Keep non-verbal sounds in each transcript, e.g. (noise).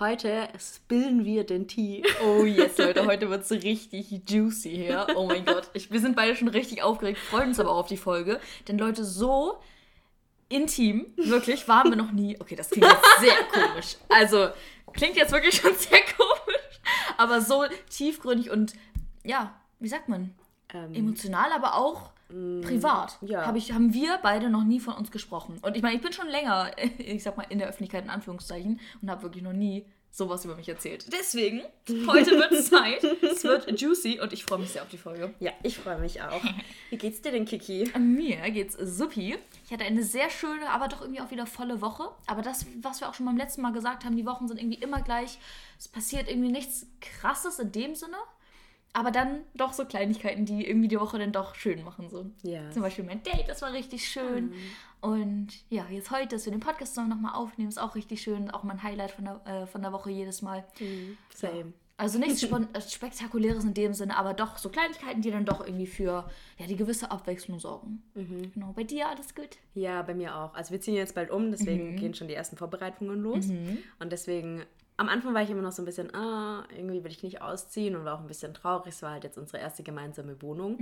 Heute spillen wir den Tee. Oh yes, Leute, heute wird es richtig juicy hier. Oh mein Gott. Ich, wir sind beide schon richtig aufgeregt, freuen uns aber auch auf die Folge. Denn Leute, so intim, wirklich, waren wir noch nie. Okay, das klingt jetzt sehr komisch. Also, klingt jetzt wirklich schon sehr komisch. Aber so tiefgründig und, ja, wie sagt man? Ähm, Emotional, aber auch privat. ja. Hab ich, haben wir beide noch nie von uns gesprochen. Und ich meine, ich bin schon länger, (laughs) ich sag mal, in der Öffentlichkeit, in Anführungszeichen, und habe wirklich noch nie sowas über mich erzählt. Deswegen, (laughs) heute wird es Zeit. Es wird juicy und ich freue mich sehr auf die Folge. ja, ich freue mich auch. (laughs) Wie geht's dir denn, Kiki? Mir geht's supi. Ich hatte eine sehr schöne, aber doch irgendwie auch wieder volle Woche. Aber das, was wir auch schon beim letzten Mal gesagt haben, die Wochen sind irgendwie immer gleich. Es passiert irgendwie nichts Krasses in dem Sinne. Aber dann doch so Kleinigkeiten, die irgendwie die Woche dann doch schön machen. So. Ja. Zum Beispiel mein Date, das war richtig schön. Und ja, jetzt heute, dass wir den Podcast nochmal aufnehmen, ist auch richtig schön. Auch mein Highlight von der, äh, von der Woche jedes Mal. Same. Also nichts (laughs) äh, Spektakuläres in dem Sinne, aber doch so Kleinigkeiten, die dann doch irgendwie für ja, die gewisse Abwechslung sorgen. Genau, bei dir alles gut? Ja, bei mir auch. Also wir ziehen jetzt bald um, deswegen gehen schon die ersten Vorbereitungen los. Und deswegen, am Anfang war ich immer noch so ein bisschen, ah, irgendwie will ich nicht ausziehen und war auch ein bisschen traurig. Es war halt jetzt unsere erste gemeinsame Wohnung.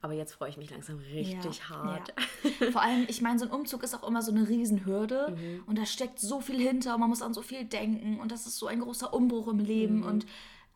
Aber jetzt freue ich mich langsam richtig Ja, hart. Ja. (laughs) Vor allem, ich meine, so ein Umzug ist auch immer so eine Riesenhürde und da steckt so viel hinter und man muss an so viel denken und das ist so ein großer Umbruch im Leben und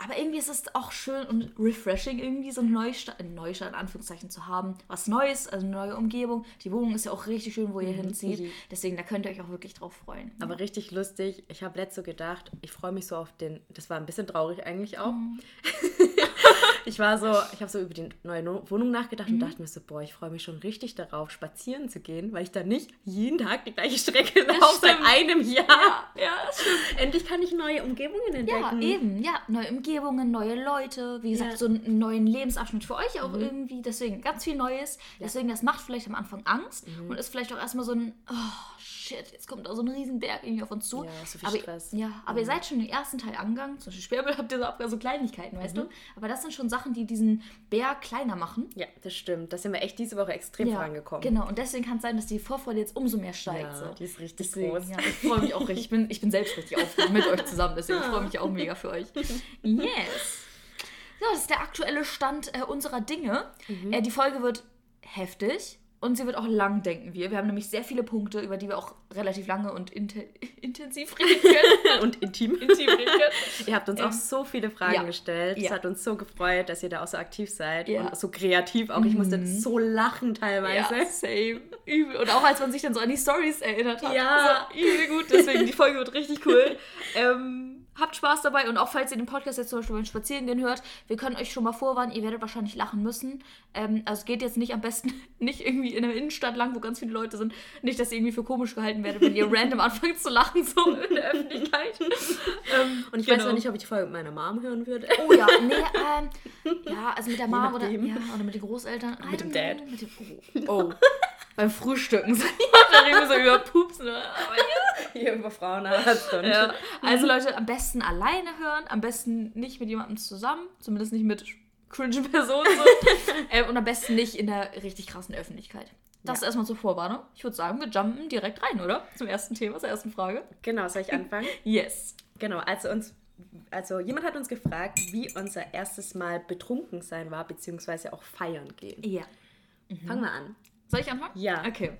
aber irgendwie ist es auch schön und refreshing, irgendwie so einen Neustart, einen Neustart in Anführungszeichen zu haben. Was Neues, also eine neue Umgebung. Die Wohnung ist ja auch richtig schön, wo ihr hinzieht. Deswegen, da könnt ihr euch auch wirklich drauf freuen. Aber richtig lustig. Ich habe letzte so gedacht, ich freue mich so auf den. Das war ein bisschen traurig eigentlich auch. (laughs) ich war so, ich habe so über die neue Wohnung nachgedacht und dachte mir so, boah, ich freue mich schon richtig darauf, spazieren zu gehen, weil ich dann nicht jeden Tag die gleiche Strecke laufe seit einem Jahr. ja, das stimmt. Endlich kann ich neue Umgebungen Ja, entdecken. eben, ja. Neue Umgebungen, neue Leute, wie gesagt, Ja. so einen neuen Lebensabschnitt für euch auch irgendwie. Deswegen ganz viel Neues. Deswegen, das macht vielleicht am Anfang Angst und ist vielleicht auch erstmal so ein, oh shit, jetzt kommt da so ein Riesenberg irgendwie auf uns zu. Ja, so viel aber, Stress. Ja, aber ihr seid schon den ersten Teil angegangen. Zum Beispiel Sperrmüll habt ihr so abgegangen, so Kleinigkeiten, weißt du? Aber das sind schon Sachen, die diesen Berg kleiner machen. Ja, das stimmt. Da sind wir echt diese Woche extrem vorangekommen. Genau, und deswegen kann es sein, dass die Vorfreude jetzt umso mehr steigt. Ja, so. die ist richtig deswegen, groß. Ja, ich freue mich auch richtig. Ich bin, ich bin selbst richtig aufgeregt mit euch zusammen, deswegen (laughs) freue ich mich auch mega für euch. Yes. Ja, das ist der aktuelle Stand äh, unserer Dinge. Mhm. Äh, die Folge wird heftig und sie wird auch lang, denken wir. Wir haben nämlich sehr viele Punkte, über die wir auch relativ lange und inte (laughs) intensiv reden können. (laughs) Und intim. Intim reden können. (laughs) Ihr habt uns auch so viele Fragen ja. gestellt. Es Ja. hat uns so gefreut, dass ihr da auch so aktiv seid Ja. und so kreativ auch. Ich musste so lachen teilweise. Ja, same. Übel. Und auch als man sich dann so an die Stories erinnert hat. Ja. So, übel gut. Deswegen, die Folge wird richtig cool. ähm, habt Spaß dabei und auch falls ihr den Podcast jetzt zum Beispiel beim Spazierengehen hört, wir können euch schon mal vorwarnen, ihr werdet wahrscheinlich lachen müssen. Ähm, also es geht jetzt nicht am besten (laughs) nicht irgendwie in der Innenstadt lang, wo ganz viele Leute sind. Nicht, dass ihr irgendwie für komisch gehalten werdet, wenn ihr (laughs) random anfangt zu lachen, so in der Öffentlichkeit. ähm, Und ich genau. weiß auch nicht, ob ich die Folge mit meiner Mom hören würde. Oh ja, (laughs) nee, ähm, ja, also mit der Mom oder, ja, oder mit den Großeltern. Mit dem don't Dad. Mit dem, oh. oh. Beim Frühstücken. (laughs) (laughs) da reden wir so über Pupsen. Ja. Hier über Frauenarzt und Ja. Also Leute, am besten alleine hören, am besten nicht mit jemandem zusammen, zumindest nicht mit cringe Personen. So. (laughs) ähm, und am besten nicht in der richtig krassen Öffentlichkeit. Das Ja. erstmal zur Vorwarnung. Ich würde sagen, wir jumpen direkt rein, oder? Zum ersten Thema, zur ersten Frage. Genau, soll ich anfangen? Yes. genau, also uns, also jemand hat uns gefragt, wie unser erstes Mal betrunken sein war, beziehungsweise auch feiern gehen. Ja. Fangen wir an. Soll ich anfangen? Ja. Okay.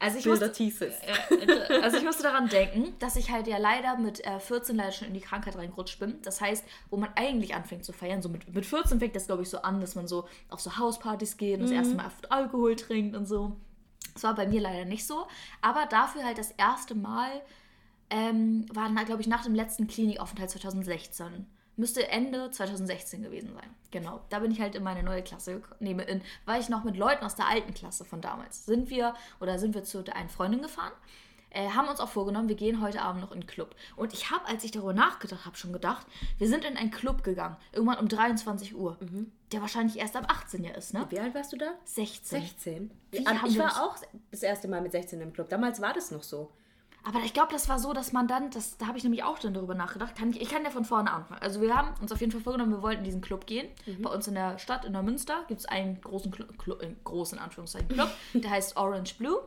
Also ich musste, thesis. Äh, also ich musste daran denken, dass ich halt ja leider mit äh, 14 leider schon in die Krankheit reingerutscht bin. Das heißt, wo man eigentlich anfängt zu feiern, so mit, mit 14 fängt das, glaube ich, so an, dass man so auf so Hauspartys geht und das erste Mal oft Alkohol trinkt und so. Das war bei mir leider nicht so. Aber dafür halt das erste Mal ähm, war, glaube ich, nach dem letzten Klinikaufenthalt 2016. Müsste Ende 2016 gewesen sein. Genau. Da bin ich halt in meine neue Klasse gekommen. Nee, in, war ich noch mit Leuten aus der alten Klasse von damals. Sind wir oder sind wir zu der einen Freundin gefahren. äh, haben uns auch vorgenommen, wir gehen heute Abend noch in den Club. Und ich habe, als ich darüber nachgedacht habe, schon gedacht, wir sind in einen Club gegangen, irgendwann um 23 Uhr, der wahrscheinlich erst ab 18 Jahr ist, ne? Wie alt warst du da? 16. 16. Wie ich war auch das erste Mal mit 16 im Club. Damals war das noch so. Aber ich glaube, das war so, dass man dann, das, da habe ich nämlich auch dann darüber nachgedacht, kann ich, ich kann ja von vorne anfangen. Also wir haben uns auf jeden Fall vorgenommen, wir wollten in diesen Club gehen. Bei uns in der Stadt, in der Münster, gibt es einen großen, Club, Club, äh, großen Anführungszeichen Club, (laughs) der heißt Orange Blue.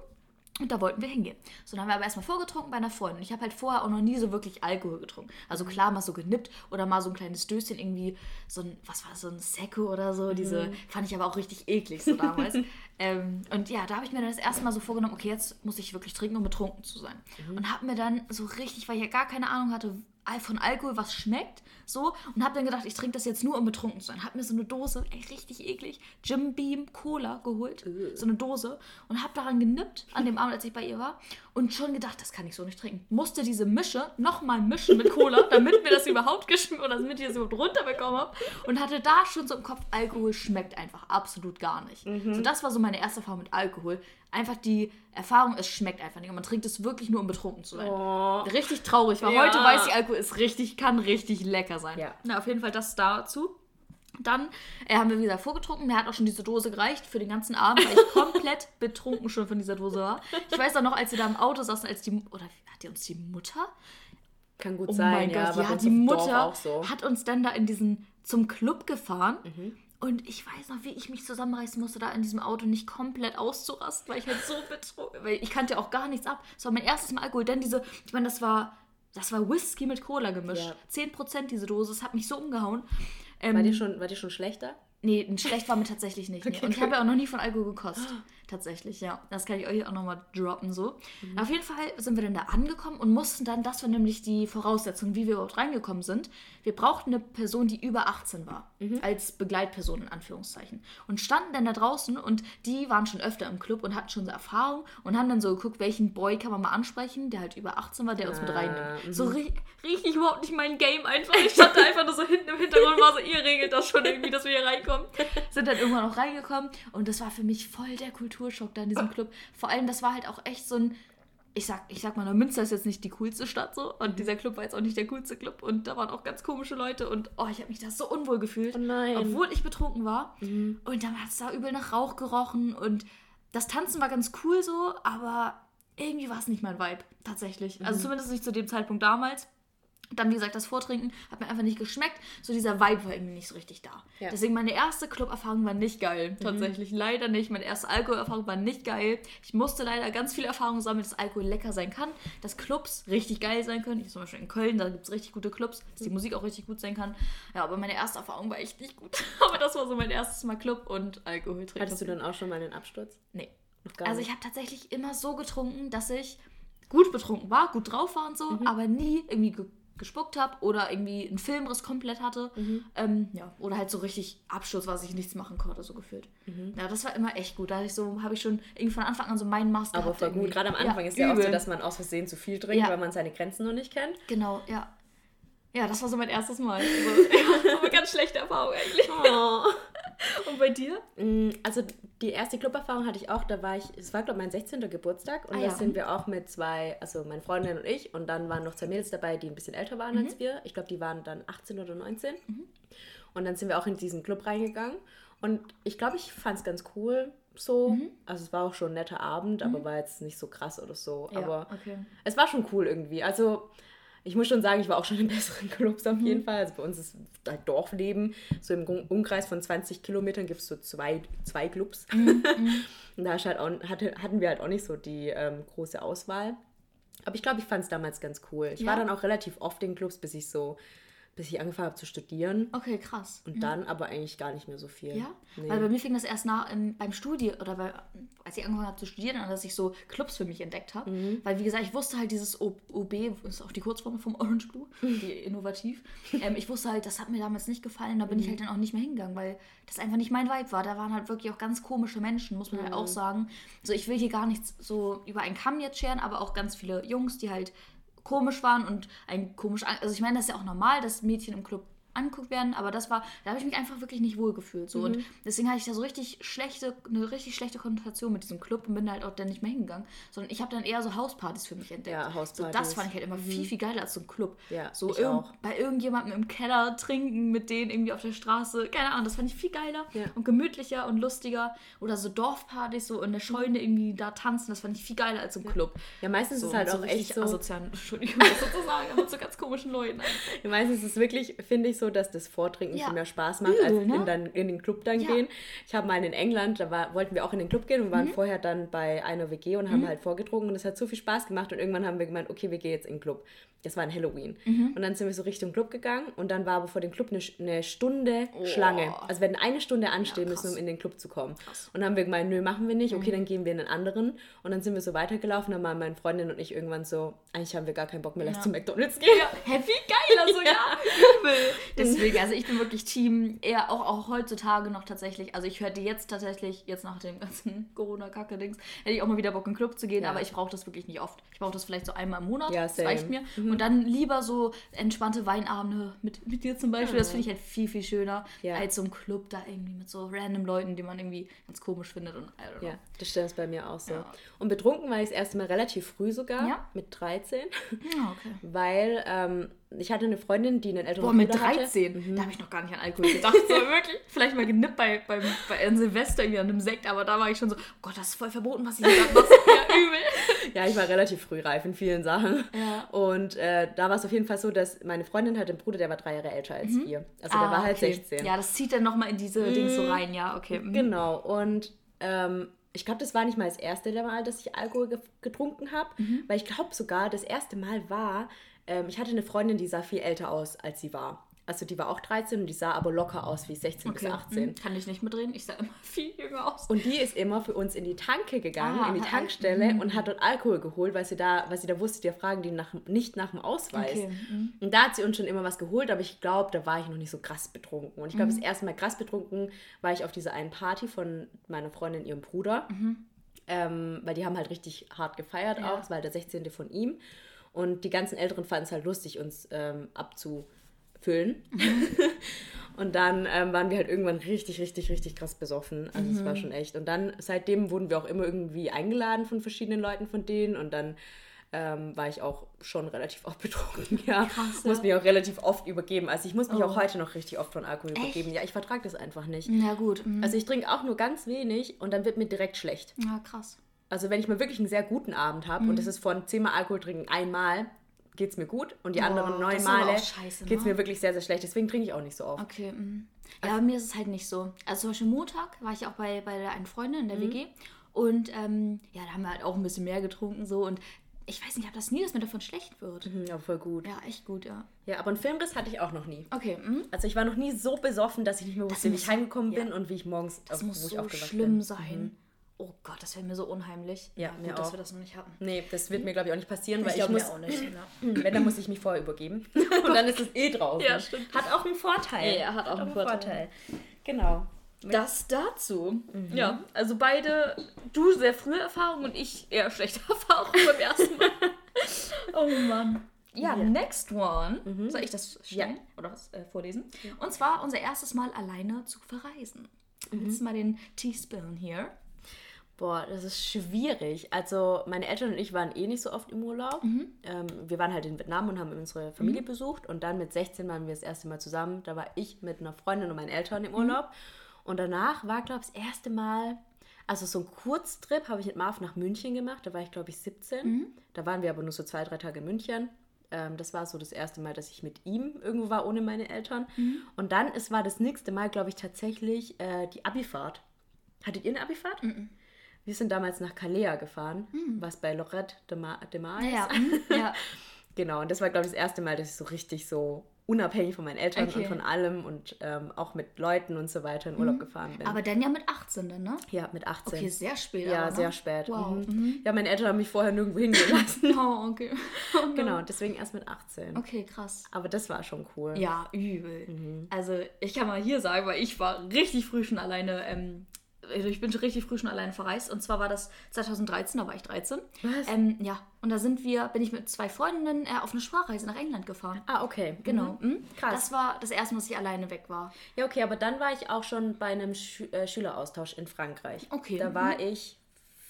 Und da wollten wir hingehen. So, dann haben wir aber erstmal vorgetrunken bei einer Freundin. Ich habe halt vorher auch noch nie so wirklich Alkohol getrunken. Also klar, mal so genippt oder mal so ein kleines Döschen, irgendwie so ein, was war das, so ein Secco oder so. Diese fand ich aber auch richtig eklig so damals. (laughs) ähm, und ja, da habe ich mir dann das erste Mal so vorgenommen, okay, jetzt muss ich wirklich trinken, um betrunken zu sein. Und habe mir dann so richtig, weil ich ja gar keine Ahnung hatte von Alkohol, was schmeckt, so. Und habe dann gedacht, ich trinke das jetzt nur, um betrunken zu sein. Habe mir so eine Dose, ey, richtig eklig, Jim Beam Cola geholt. So eine Dose. Und habe daran genippt, an dem Abend, als ich bei ihr war. Und schon gedacht, das kann ich so nicht trinken. Musste diese Mische nochmal mischen mit Cola, (laughs) damit mir das überhaupt geschmeckt oder damit ich das überhaupt runterbekommen habe. Und hatte da schon so im Kopf, Alkohol schmeckt einfach absolut gar nicht. So, das war so meine erste Erfahrung mit Alkohol. Einfach die Erfahrung, es schmeckt einfach nicht. Und man trinkt es wirklich nur, um betrunken zu sein. Oh. Richtig traurig, weil Ja. heute weiß ich, Alkohol ist richtig, kann richtig lecker sein. Ja. Na, auf jeden Fall das dazu. Dann äh, haben wir wieder vorgetrunken. Mir hat auch schon diese Dose gereicht für den ganzen Abend, weil ich (laughs) komplett betrunken schon von dieser Dose war. Ich weiß auch noch, als wir da im Auto saßen, als die, oder hat die uns die Mutter? Kann gut Oh sein, mein ja. Gott, ja, die Mutter so. hat uns dann da in diesen, zum Club gefahren. Mhm. Und ich weiß noch, wie ich mich zusammenreißen musste, da in diesem Auto nicht komplett auszurasten, weil ich halt so betrunken, weil ich kannte auch gar nichts ab. Das war mein erstes Mal Alkohol, denn diese, ich meine, das war, das war Whisky mit Cola gemischt. Ja. 10% diese Dose, das hat mich so umgehauen. Ähm, War dir schon, war dir schon schlechter? Nee, schlecht war mir tatsächlich nicht. Nee. (laughs) Okay, Und ich habe ja auch noch nie von Alkohol gekostet. Tatsächlich, ja. Das kann ich euch auch nochmal droppen so. Mhm. Auf jeden Fall sind wir dann da angekommen und mussten dann, das war nämlich die Voraussetzung, wie wir überhaupt reingekommen sind. Wir brauchten eine Person, die über 18 war. Mhm. Als Begleitperson in Anführungszeichen. Und standen dann da draußen und die waren schon öfter im Club und hatten schon so Erfahrung und haben dann so geguckt, welchen Boy kann man mal ansprechen, der halt über 18 war, der uns mit Ah, reinnimmt. So ri richtig überhaupt nicht mein Game einfach. Ich stand da einfach nur so hinten im Hintergrund und war so, ihr regelt das schon irgendwie, dass wir hier reinkommen. Sind dann irgendwann auch reingekommen und das war für mich voll der Kulturschock da in diesem Club. Vor allem, das war halt auch echt so ein, ich sag, ich sag mal, Münster ist jetzt nicht die coolste Stadt so und dieser Club war jetzt auch nicht der coolste Club und da waren auch ganz komische Leute und oh, ich habe mich da so unwohl gefühlt. Oh nein. Mhm. Obwohl ich betrunken war. Und dann hat es da übel nach Rauch gerochen und das Tanzen war ganz cool so, aber irgendwie war es nicht mein Vibe, tatsächlich. Mhm. Also zumindest nicht zu dem Zeitpunkt damals. Dann, wie gesagt, das Vortrinken hat mir einfach nicht geschmeckt. So dieser Vibe war irgendwie nicht so richtig da. Ja. Deswegen meine erste Club-Erfahrung war nicht geil. Tatsächlich leider nicht. Meine erste Alkoholerfahrung war nicht geil. Ich musste leider ganz viel Erfahrung sammeln, dass Alkohol lecker sein kann, dass Clubs richtig geil sein können. Ich zum Beispiel in Köln, da gibt es richtig gute Clubs, dass die Musik auch richtig gut sein kann. Ja, aber meine erste Erfahrung war echt nicht gut. (laughs) aber das war so mein erstes Mal Club und Alkohol trinken. Hattest du dann auch schon mal einen Absturz? Nee. Noch gar Also nicht. ich habe tatsächlich immer so getrunken, dass ich gut betrunken war, gut drauf war und so, Mhm. aber nie irgendwie ge gespuckt habe oder irgendwie einen Filmriss komplett hatte. Mhm. Ähm, ja, oder halt so richtig Abschuss, was ich nichts machen konnte, so gefühlt. Mhm. Ja, das war immer echt gut. Da hab ich so, habe ich schon irgendwie von Anfang an so meinen Maß Aber voll gut. Gerade am Anfang ist ja auch so, übel. dass man aus Versehen zu viel trinkt, Ja. weil man seine Grenzen noch nicht kennt. Genau, ja. Ja, das war so mein erstes Mal. (laughs) Also, (laughs) ja, aber ganz schlechte Erfahrung eigentlich. Oh. Und bei dir? Mm, Also die erste Club-Erfahrung hatte ich auch, da war ich, es war glaube ich mein 16. Geburtstag und Ah, da ja. sind wir auch mit zwei, also meine Freundin und ich und dann waren noch zwei Mädels dabei, die ein bisschen älter waren Mhm. als wir. Ich glaube, die waren dann 18 oder 19. Und dann sind wir auch in diesen Club reingegangen und ich glaube, ich fand es ganz cool so. Mhm. Also es war auch schon ein netter Abend, aber war jetzt nicht so krass oder so. Ja, aber okay. es war schon cool irgendwie. Also ich muss schon sagen, ich war auch schon in besseren (laughs) Clubs auf Mhm. jeden Fall. Also bei uns ist halt Dorfleben. So im Umkreis von 20 Kilometern gibt es so zwei, zwei Clubs. Mhm, (laughs) Und da halt auch, hatte, hatten wir halt auch nicht so die ähm, große Auswahl. Aber ich glaube, ich fand es damals ganz cool. Ich Ja. war dann auch relativ oft in Clubs, bis ich so, bis ich angefangen habe zu studieren. Okay, krass. Und dann aber eigentlich gar nicht mehr so viel. Ja, Nee. weil bei mir fing das erst nach ähm, beim Studium oder bei, als ich angefangen habe zu studieren, an, dass ich so Clubs für mich entdeckt habe. Mhm. Weil wie gesagt, ich wusste halt dieses O- OB, ist auch die Kurzform vom Orange Blue, (laughs) die innovativ. Ähm, ich wusste halt, das hat mir damals nicht gefallen, da bin Mhm. ich halt dann auch nicht mehr hingegangen, weil das einfach nicht mein Vibe war. Da waren halt wirklich auch ganz komische Menschen, muss man halt Mhm. auch sagen. So, ich will hier gar nichts so über einen Kamm jetzt scheren, aber auch ganz viele Jungs, die halt komisch waren und ein komisch, also ich meine, das ist ja auch normal, dass Mädchen im Club angeguckt werden, aber das war, da habe ich mich einfach wirklich nicht wohl gefühlt. So. Mhm. Und deswegen hatte ich da so richtig schlechte, eine richtig schlechte Konnotation mit diesem Club und bin halt auch dann nicht mehr hingegangen. Sondern ich habe dann eher so Hauspartys für mich entdeckt. Ja, So, Hauspartys. das fand ich halt immer viel, viel geiler als so ein Club. Ja, so ich irgend- auch. bei irgendjemandem im Keller trinken, mit denen irgendwie auf der Straße. Keine Ahnung, das fand ich viel geiler Ja. und gemütlicher und lustiger. Oder so Dorfpartys, so in der Scheune irgendwie da tanzen, das fand ich viel geiler als so ein Club. Ja, meistens So, ist es halt so auch echt so. asozial, (laughs) Entschuldigung, sozusagen, aber mit so ganz komischen Leuten. Ja, meistens ist es wirklich, finde ich, so, dass das Vortrinken Ja. viel mehr Spaß macht, als ne? in, dann, in den Club dann Ja. gehen. Ich habe mal in England, da war, wollten wir auch in den Club gehen und Mhm. waren vorher dann bei einer WG und haben halt vorgetrunken und es hat so viel Spaß gemacht und irgendwann haben wir gemeint, okay, wir gehen jetzt in den Club. Das war ein Halloween. Mhm. Und dann sind wir so Richtung Club gegangen und dann war aber vor dem Club eine, eine Stunde Schlange. Also wir hätten eine Stunde anstehen Ja, müssen, krass. um in den Club zu kommen. Und dann haben wir gemeint, nö, machen wir nicht. Mhm. Okay, dann gehen wir in einen anderen. Und dann sind wir so weitergelaufen. Dann waren meine Freundin und ich irgendwann so, eigentlich haben wir gar keinen Bock mehr, lass Ja. zu McDonalds gehen. Ja, happy geil, also (laughs) ja, übel. Deswegen, also ich bin wirklich Team, eher auch, auch heutzutage noch tatsächlich, also ich hätte jetzt tatsächlich, jetzt nach dem ganzen (laughs) Corona-Kacke-Dings, hätte ich auch mal wieder Bock in den Club zu gehen, Ja. aber ich brauche das wirklich nicht oft. Ich brauche das vielleicht so einmal im Monat, Ja, das reicht mir. Und dann lieber so entspannte Weinabende mit, mit dir zum Beispiel, das finde ich halt viel, viel schöner, Ja. als so ein Club da irgendwie mit so random Leuten, die man irgendwie ganz komisch findet und I don't know. Ja, das stimmt bei mir auch so. Ja. Und betrunken war ich das erste Mal relativ früh sogar, Ja? mit 13, Ja, okay. (laughs) weil ähm, ich hatte eine Freundin, die einen älteren Boah, mit Bruder hatte. 13, da habe ich noch gar nicht an Alkohol gedacht. (laughs) So wirklich. Vielleicht mal genippt bei, beim, bei einem Silvester irgendwie an einem Sekt, aber da war ich schon so, oh Gott, das ist voll verboten, was ich hier mache. Ja, (laughs) übel. Ja, ich war relativ früh reif in vielen Sachen. Ja. Und äh, da war es auf jeden Fall so, dass meine Freundin hatte einen Bruder, der war drei Jahre älter als wir. Also der war halt Mhm. Ah, okay. 16. Ja, das zieht dann nochmal in diese Dings so rein, ja, okay. Mhm. Genau. Und ähm, ich glaube, das war nicht mal das erste Mal, dass ich Alkohol ge getrunken habe, Mhm. weil ich glaube sogar, das erste Mal war, ähm, ich hatte eine Freundin, die sah viel älter aus, als sie war. Also die war auch 13 und die sah aber locker aus wie 16 bis 18. Mhm. Kann ich nicht mitreden, ich sah immer (laughs) viel jünger aus. Und die ist immer für uns in die Tanke gegangen, Ah, in die Tankstelle und hat dort Alkohol geholt, weil sie da, weil sie da wusste, die fragen die nach, nicht nach dem Ausweis. Okay, mhm. Und da hat sie uns schon immer was geholt, aber ich glaube, da war ich noch nicht so krass betrunken. Und ich glaube, Mhm. das erste Mal krass betrunken war ich auf dieser einen Party von meiner Freundin, ihrem Bruder. Ähm, weil die haben halt richtig hart gefeiert Mhm. Ja. auch. Es war halt der 16. von ihm. Und die ganzen Älteren fanden es halt lustig, uns ähm, abzufüllen. Mhm. (laughs) und dann ähm, waren wir halt irgendwann richtig, richtig, richtig krass besoffen. Also es war Mhm. schon echt. Und dann, seitdem wurden wir auch immer irgendwie eingeladen von verschiedenen Leuten von denen. Und dann ähm, war ich auch schon relativ oft betrunken. (laughs) Ja, Krass, muss ja. mich auch relativ oft übergeben. Also ich muss mich Oh. auch heute noch richtig oft von Alkohol Echt? übergeben. Ja, ich vertrage das einfach nicht. Ja, gut. mhm. Also ich trinke auch nur ganz wenig und dann wird mir direkt schlecht. Ja, krass. Also wenn ich mal wirklich einen sehr guten Abend habe Mhm. und es ist von zehnmal Alkohol trinken einmal, geht es mir gut und die Oh, anderen das neun Male geht es mir wirklich sehr, sehr schlecht. Deswegen trinke ich auch nicht so oft. Okay. mhm. Ja, bei mir ist es halt nicht so. Also zum Beispiel Montag war ich auch bei, bei der einen Freundin in der WG und ähm, ja, da haben wir halt auch ein bisschen mehr getrunken so und ich weiß nicht, ich habe das nie, dass mir davon schlecht wird. Mhm, Ja, voll gut. Ja, echt gut, ja. Ja, aber einen Filmriss hatte ich auch noch nie. Okay, mhm. Also ich war noch nie so besoffen, dass ich nicht mehr wusste, wie ich heimgekommen ja. bin und wie ich morgens, das auf, muss wo ich so aufgewacht schlimm bin. sein. Oh Gott, das wäre mir so unheimlich. Ja, gut, mir dass auch. wir das noch nicht hatten. Nee, das wird mir, glaube ich, auch nicht passieren, weil ich, glaub, mir muss, auch nicht. Ja. (clears throat) wenn, dann muss ich mich vorher übergeben. (laughs) Und dann ist es eh draußen. Ja, stimmt. Hat auch einen Vorteil. Ja, hat auch einen Vorteil. Genau. Das dazu. Mhm. Ja, also beide, du sehr frühe Erfahrungen und ich eher schlechte (laughs) Erfahrungen beim ersten Mal. (laughs) oh Mann. Ja, Ja. next one. Soll ich das stellen Ja. oder was äh, vorlesen? Und zwar unser erstes Mal alleine zu verreisen. Jetzt mal den Teaspoon hier. Boah, das ist schwierig. Also meine Eltern und ich waren eh nicht so oft im Urlaub. Mhm. Ähm, wir waren halt in Vietnam und haben unsere Familie besucht. Und dann mit 16 waren wir das erste Mal zusammen. Da war ich mit einer Freundin und meinen Eltern Mhm. im Urlaub. Und danach war, glaube ich, das erste Mal, also so ein Kurztrip habe ich mit Marv nach München gemacht. Da war ich, glaube ich, 17. Mhm. Da waren wir aber nur so zwei, drei Tage in München. Ähm, das war so das erste Mal, dass ich mit ihm irgendwo war, ohne meine Eltern. Mhm. Und dann, es war das nächste Mal, glaube ich, tatsächlich äh, die Abifahrt. Hattet ihr eine Abifahrt? Wir sind damals nach Calais gefahren, was bei Lorette de Mar, de Mar ist. Ja, (laughs) mhm, ja. Genau, und das war, glaube ich, das erste Mal, dass ich so richtig so unabhängig von meinen Eltern Okay. und von allem und ähm, auch mit Leuten und so weiter in Urlaub gefahren bin. Aber dann ja mit 18 dann, ne? ja, mit 18. Okay, sehr spät. ja, aber, ne? sehr spät. Wow. Mhm. Ja, meine Eltern haben mich vorher nirgendwo hingelassen. (laughs) Oh, okay. Oh, no. genau, deswegen erst mit 18. Okay, krass. Aber das war schon cool. Ja, übel. Mhm. Also ich kann mal hier sagen, weil ich war richtig früh schon alleine ähm, ich bin schon richtig früh schon alleine verreist. Und zwar war das 2013, da war ich 13. Was? Ähm, ja, und da sind wir, bin ich mit zwei Freundinnen äh, auf eine Sprachreise nach England gefahren. Ah, okay. Genau. Mhm. Mhm. Krass. Das war das erste Mal, dass ich alleine weg war. Ja, okay, aber dann war ich auch schon bei einem Schü äh, Schüleraustausch in Frankreich. Okay, Da war ich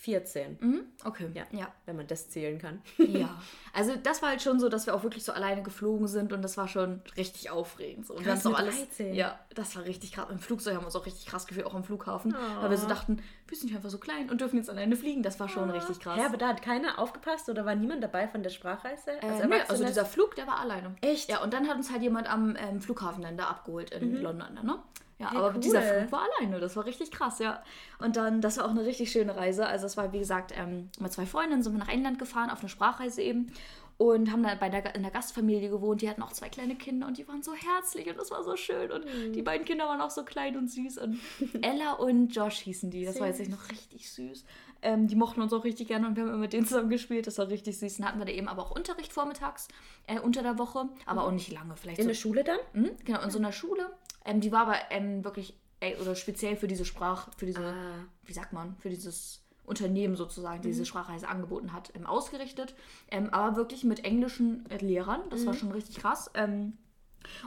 14. Mhm. Okay. Ja. ja. Wenn man das zählen kann. Ja, (laughs) also das war halt schon so, dass wir auch wirklich so alleine geflogen sind und das war schon richtig aufregend. So. Und Krass, wir alles, 13. Ja, das war richtig krass. Im Flugzeug haben wir uns auch richtig krass gefühlt, auch am Flughafen. Oh. Weil wir so dachten, wir sind nicht einfach so klein und dürfen jetzt alleine fliegen. Das war schon richtig krass. Ja, aber da hat keiner aufgepasst oder war niemand dabei von der Sprachreise? Äh, Als nee, also dieser Flug, der war alleine. Echt? Ja, und dann hat uns halt jemand am ähm, Flughafen dann da abgeholt in London, ne? Ja, Hey, aber cool. dieser Flug war alleine, das war richtig krass, ja. Und dann, das war auch eine richtig schöne Reise. Also es war, wie gesagt, ähm, mit zwei Freundinnen sind wir nach England gefahren, auf eine Sprachreise eben. Und haben dann bei der, in der Gastfamilie gewohnt. Die hatten auch zwei kleine Kinder und die waren so herzlich und das war so schön. Und Mhm. die beiden Kinder waren auch so klein und süß. Und Ella und Josh hießen die. Das war jetzt Süß. echt noch richtig süß. Ähm, die mochten uns auch richtig gerne und wir haben immer mit denen zusammen gespielt. Das war richtig süß. Dann hatten wir da eben aber auch Unterricht vormittags äh, unter der Woche, aber auch nicht lange. Vielleicht In so der Schule dann? Mhm, genau, in so einer Schule. Ähm, die war aber ähm, wirklich, ey, oder speziell für diese Sprach, für diese, Ah. wie sagt man, für dieses Unternehmen sozusagen, die diese Sprachreise angeboten hat, ähm, ausgerichtet. Ähm, aber wirklich mit englischen äh, Lehrern. Das war schon richtig krass. Ähm,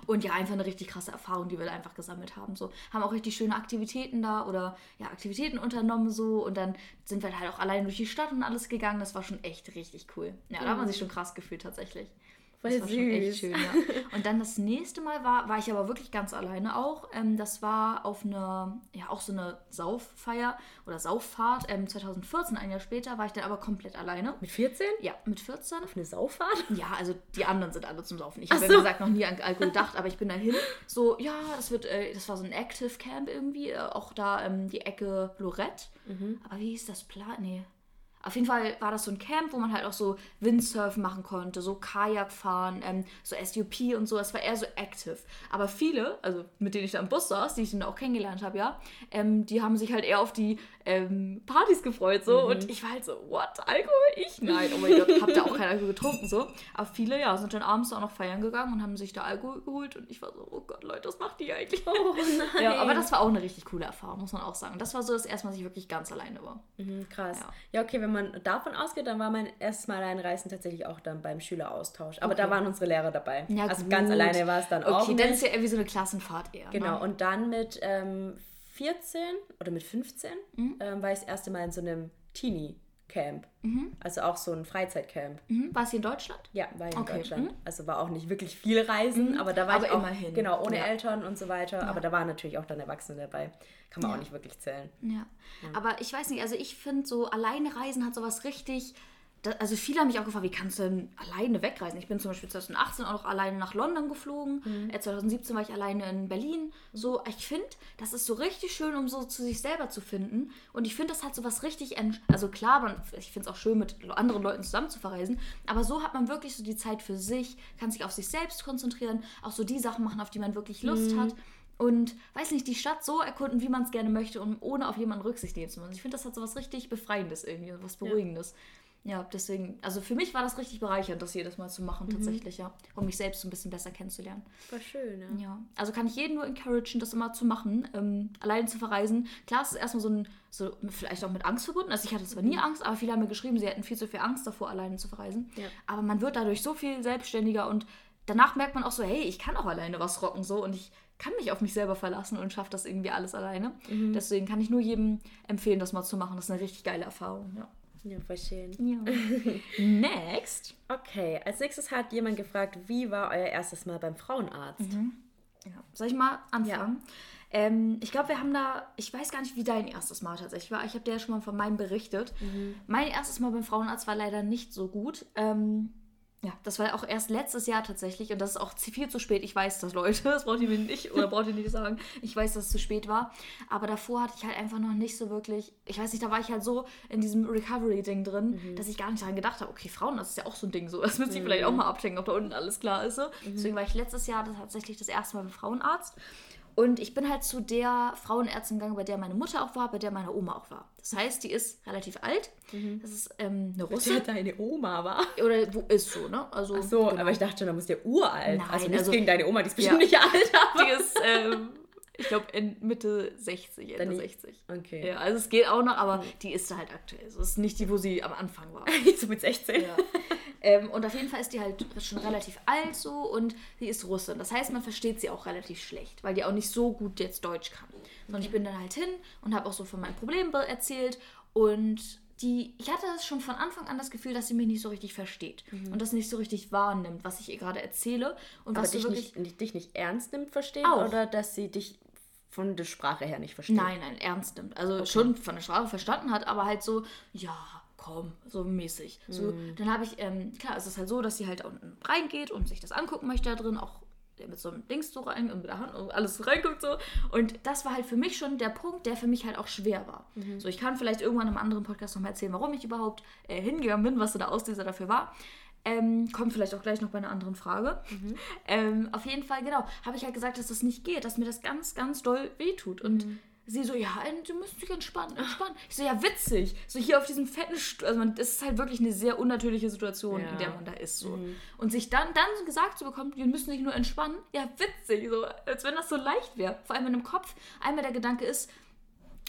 und ja, einfach eine richtig krasse Erfahrung, die wir da einfach gesammelt haben. So, haben auch richtig schöne Aktivitäten da oder ja, Aktivitäten unternommen so. Und dann sind wir halt auch allein durch die Stadt und alles gegangen. Das war schon echt richtig cool. Ja, da hat man sich schon krass gefühlt tatsächlich. Voll das war schon echt süß. schön, ja. (laughs) Und dann das nächste Mal war, war ich aber wirklich ganz alleine auch. Ähm, das war auf eine, ja, auch so eine Sauffeier oder Sauffahrt. Ähm, 2014, ein Jahr später, war ich dann aber komplett alleine. Mit 14? Ja, mit 14. Auf eine Sauffahrt? Ja, also die anderen sind alle zum Saufen. Ich habe so. ja wie gesagt noch nie an Alkohol gedacht, aber ich bin dahin. So, ja, das wird, äh, das war so ein Active Camp irgendwie, äh, auch da ähm, die Ecke Lorette. Mhm. Aber wie hieß das Plan? Nee. Auf jeden Fall war das so ein Camp, wo man halt auch so Windsurfen machen konnte, so Kajak fahren, ähm, so SUP und so. Das war eher so active. Aber viele, also mit denen ich da im Bus saß, die ich dann auch kennengelernt habe, ja, ähm, die haben sich halt eher auf die ähm, Partys gefreut, so. Und ich war halt so, what, Alkohol? Ich? Nein, oh mein Gott, hab da auch keinen Alkohol getrunken, so. Aber viele, ja, sind dann abends auch noch feiern gegangen und haben sich da Alkohol geholt. Und ich war so, oh Gott, Leute, was macht die eigentlich? Oh (laughs) nein. Ja, aber das war auch eine richtig coole Erfahrung, muss man auch sagen. Das war so das erste Mal, dass ich wirklich ganz alleine war. Mhm, krass. Ja. Ja. okay, wenn man davon ausgeht, dann war mein erstes Mal Alleinreisen tatsächlich auch dann beim Schüleraustausch. Aber Okay. da waren unsere Lehrer dabei. Ja, also gut. ganz alleine war es dann auch. Okay, dann ist ja eher wie so eine Klassenfahrt eher. Genau, Ne? und dann mit ähm, 14 oder mit 15 Mhm. ähm, war ich das erste Mal in so einem Teenie-Camp. Also auch so ein Freizeitcamp. Mhm. War es hier in Deutschland? Ja, war in Okay, Deutschland. mhm. Also war auch nicht wirklich viel Reisen, aber da war Aber ich auch, immerhin. Genau, ohne Ja. Eltern und so weiter. Aber da waren natürlich auch dann Erwachsene dabei. Kann man auch nicht wirklich zählen. Ja. Aber ich weiß nicht, also ich finde so alleine reisen hat sowas richtig. Da, also viele haben mich auch gefragt, wie kannst du denn alleine wegreisen? Ich bin zum Beispiel 2018 auch noch alleine nach London geflogen. Äh, 2017 war ich alleine in Berlin. So, ich finde, das ist so richtig schön, um so zu sich selber zu finden. Und ich finde, das hat so was richtig, also klar, man, ich finde es auch schön, mit anderen Leuten zusammen zu verreisen. Aber so hat man wirklich so die Zeit für sich, kann sich auf sich selbst konzentrieren, auch so die Sachen machen, auf die man wirklich Lust hat und weiß nicht, die Stadt so erkunden, wie man es gerne möchte und ohne auf jemanden Rücksicht nehmen zu müssen. Ich finde, das hat so was richtig Befreiendes irgendwie, was Beruhigendes. Ja. Deswegen, also für mich war das richtig bereichernd, das jedes Mal zu machen, tatsächlich, ja. Um mich selbst so ein bisschen besser kennenzulernen. War schön, ja. Ja, also kann ich jeden nur encouragen, das immer zu machen, ähm, allein zu verreisen. Klar, es ist erstmal so ein, so vielleicht auch mit Angst verbunden. Also ich hatte zwar nie Angst, aber viele haben mir geschrieben, sie hätten viel zu viel Angst davor, alleine zu verreisen. Ja. Aber man wird dadurch so viel selbstständiger und danach merkt man auch so, hey, ich kann auch alleine was rocken so und ich kann mich auf mich selber verlassen und schaffe das irgendwie alles alleine. Deswegen kann ich nur jedem empfehlen, das mal zu machen. Das ist eine richtig geile Erfahrung. Ja. Ja, voll schön. ja. (laughs) Next. Okay, als nächstes hat jemand gefragt, wie war euer erstes Mal beim Frauenarzt? Ja. Soll ich mal anfangen? Ähm, ich glaube, wir haben da, ich weiß gar nicht, wie dein erstes Mal tatsächlich war. Ich habe dir ja schon mal von meinem berichtet. Mein erstes Mal beim Frauenarzt war leider nicht so gut. Ähm, ja, das war auch erst letztes Jahr tatsächlich und das ist auch viel zu spät. Ich weiß das, Leute. (laughs) Das braucht ihr mir nicht oder braucht ihr nicht sagen. Ich weiß, dass es zu spät war. Aber davor hatte ich halt einfach noch nicht so wirklich. Ich weiß nicht, da war ich halt so in diesem Recovery-Ding drin, dass ich gar nicht daran gedacht habe, okay, Frauenarzt ist ja auch so ein Ding so. Das müsste ich vielleicht auch mal abchecken, ob da unten alles klar ist. So. Deswegen war ich letztes Jahr tatsächlich das erste Mal beim Frauenarzt. Und ich bin halt zu der Frauenärztin gegangen, bei der meine Mutter auch war, bei der meine Oma auch war. Das heißt, die ist relativ alt. Das ist ähm, eine Russin. Der deine Oma war. Oder wo ist so, ne? Also, Ach so, genau. aber ich dachte schon, da muss der uralt. Nein, also nichts also- gegen deine Oma, die ist bestimmt Ja. nicht alt, (laughs) aber. die ist, ähm, Ich glaube Mitte 60, Ende Dann die- 60. Okay. Ja, also es geht auch noch, aber die ist da halt aktuell. So ist nicht die, wo sie am Anfang war. (laughs) so mit 16. Ja. Ähm, und auf jeden Fall ist die halt schon relativ alt so und sie ist Russin. Das heißt, man versteht sie auch relativ schlecht, weil die auch nicht so gut jetzt Deutsch kann. Und ich bin dann halt hin und habe auch so von meinen Problemen be- erzählt und die, ich hatte das schon von Anfang an das Gefühl, dass sie mich nicht so richtig versteht und das nicht so richtig wahrnimmt, was ich ihr gerade erzähle und Aber was dich wirklich nicht, dich nicht ernst nimmt, verstehen? Auch. Oder dass sie dich von der Sprache her nicht versteht? Nein, nein, ernst nimmt. Also schon von der Sprache verstanden hat, aber halt so, ja, komm, so mäßig. So, Dann habe ich, ähm, klar, es ist halt so, dass sie halt unten reingeht und sich das angucken möchte da drin, auch mit so einem Dings so rein und mit der Hand und alles reinguckt so. Und das war halt für mich schon der Punkt, der für mich halt auch schwer war. So, ich kann vielleicht irgendwann im anderen Podcast nochmal erzählen, warum ich überhaupt äh, hingegangen bin, was so der Auslöser dafür war. Ähm, kommt vielleicht auch gleich noch bei einer anderen Frage. (laughs) Ähm, auf jeden Fall, genau, habe ich halt gesagt, dass das nicht geht, dass mir das ganz, ganz doll wehtut. Und sie so, ja, du musst dich entspannen, entspannen. Ich so, ja, witzig. So hier auf diesem fetten Stuhl. Also man, das ist halt wirklich eine sehr unnatürliche Situation, Ja. in der man da ist. So. Und sich dann, dann gesagt zu bekommen, wir müssen sich nur entspannen, ja, witzig. So, als wenn das so leicht wäre. Vor allem in dem Kopf. Einmal der Gedanke ist,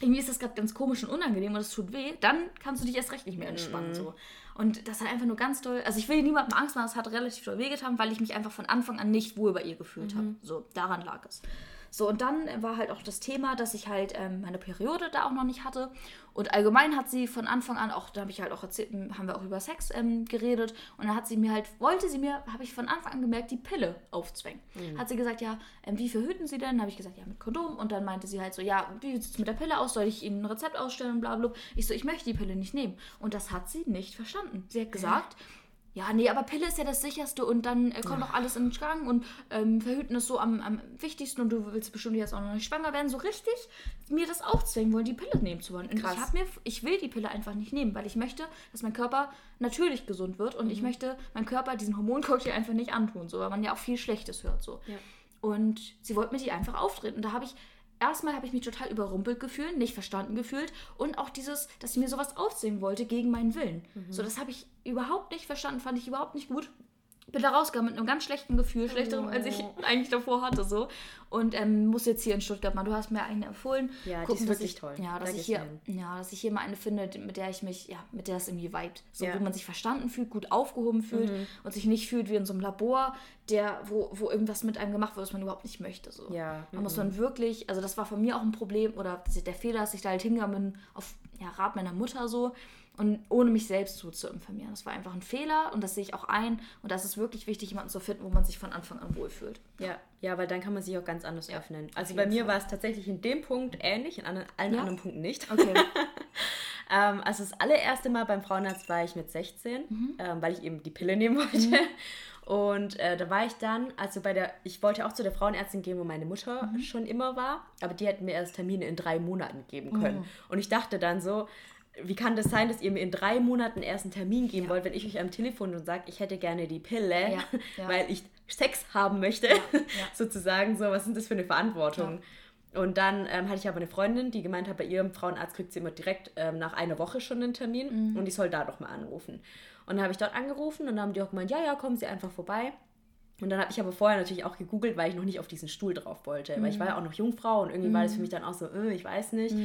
irgendwie ist das gerade ganz komisch und unangenehm und es tut weh, dann kannst du dich erst recht nicht mehr entspannen. So. Und das hat einfach nur ganz doll, also ich will niemandem Angst machen, es hat relativ doll wehgetan, weil ich mich einfach von Anfang an nicht wohl bei ihr gefühlt habe. So, daran lag es. So, und dann war halt auch das Thema, dass ich halt ähm, meine Periode da auch noch nicht hatte. Und allgemein hat sie von Anfang an auch, da habe ich halt auch erzählt, m, haben wir auch über Sex ähm, geredet. Und dann hat sie mir halt, wollte sie mir, habe ich von Anfang an gemerkt, die Pille aufzwängen. Hat sie gesagt, ja, ähm, wie verhüten sie denn? Habe ich gesagt, ja, mit Kondom. Und dann meinte sie halt so, ja, wie sieht es mit der Pille aus? Soll ich Ihnen ein Rezept ausstellen und bla bla. Ich so, ich möchte die Pille nicht nehmen. Und das hat sie nicht verstanden. Sie hat gesagt, ja, nee, aber Pille ist ja das sicherste und dann äh, kommt auch alles in den Gang und ähm, verhüten ist so am, am wichtigsten und du willst bestimmt jetzt auch noch nicht schwanger werden. So richtig mir das aufzwingen wollen, die Pille nehmen zu wollen. Und Krass. ich habe mir, ich will die Pille einfach nicht nehmen, weil ich möchte, dass mein Körper natürlich gesund wird und ich möchte meinem Körper diesen Hormoncocktail einfach nicht antun, so, weil man ja auch viel Schlechtes hört. So. Ja. Und sie wollte mir die einfach auftreten. Und da habe ich, erstmal habe ich mich total überrumpelt gefühlt, nicht verstanden gefühlt. Und auch dieses, dass sie mir sowas aufsehen wollte gegen meinen Willen. So, das habe ich überhaupt nicht verstanden, fand ich überhaupt nicht gut. Bin da rausgegangen mit einem ganz schlechten Gefühl, schlechteres, als ich eigentlich davor hatte. so Und ähm, muss jetzt hier in Stuttgart mal, du hast mir eine empfohlen. Ja, die Gucken, ist dass wirklich ich, toll. Ja, Da dass ich, hier, ja, dass ich hier mal eine finde, mit der ich mich, ja, mit der es irgendwie vibet. So, Ja. wo man sich verstanden fühlt, gut aufgehoben fühlt Mhm. und sich nicht fühlt wie in so einem Labor, der, wo, wo irgendwas mit einem gemacht wird, was man überhaupt nicht möchte. So. Ja, Da muss man wirklich, also das war von mir auch ein Problem oder der Fehler, dass ich da halt hingegangen bin auf ja, Rat meiner Mutter so und ohne mich selbst so zu informieren. Das war einfach ein Fehler und das sehe ich auch ein und das ist wirklich wichtig, jemanden zu finden, wo man sich von Anfang an wohlfühlt. Ja, ja, weil dann kann man sich auch ganz anders öffnen. Also bei mir Fall. war es tatsächlich in dem Punkt ähnlich, in anderen, allen Ja. anderen Punkten nicht. Okay. (laughs) Ähm, also das allererste Mal beim Frauenarzt war ich mit 16, Mhm. ähm, weil ich eben die Pille nehmen wollte. Und äh, da war ich dann, also bei der, ich wollte auch zu der Frauenärztin gehen, wo meine Mutter Mhm. schon immer war, aber die hat mir erst Termine in drei Monaten geben können. Mhm. Und ich dachte dann so, wie kann das sein, dass ihr mir in drei Monaten erst einen Termin geben wollt, wenn ich euch am Telefon und sage, ich hätte gerne die Pille, Ja, ja. (laughs) weil ich Sex haben möchte, (laughs) sozusagen so, was ist das für eine Verantwortung? Und dann ähm, hatte ich aber eine Freundin, die gemeint hat, bei ihrem Frauenarzt kriegt sie immer direkt ähm, nach einer Woche schon einen Termin und ich soll da doch mal anrufen. Und dann habe ich dort angerufen und dann haben die auch gemeint, ja, ja, kommen Sie einfach vorbei. Und dann habe ich aber vorher natürlich auch gegoogelt, weil ich noch nicht auf diesen Stuhl drauf wollte. Weil ich war ja auch noch Jungfrau und irgendwie war das für mich dann auch so, äh, ich weiß nicht.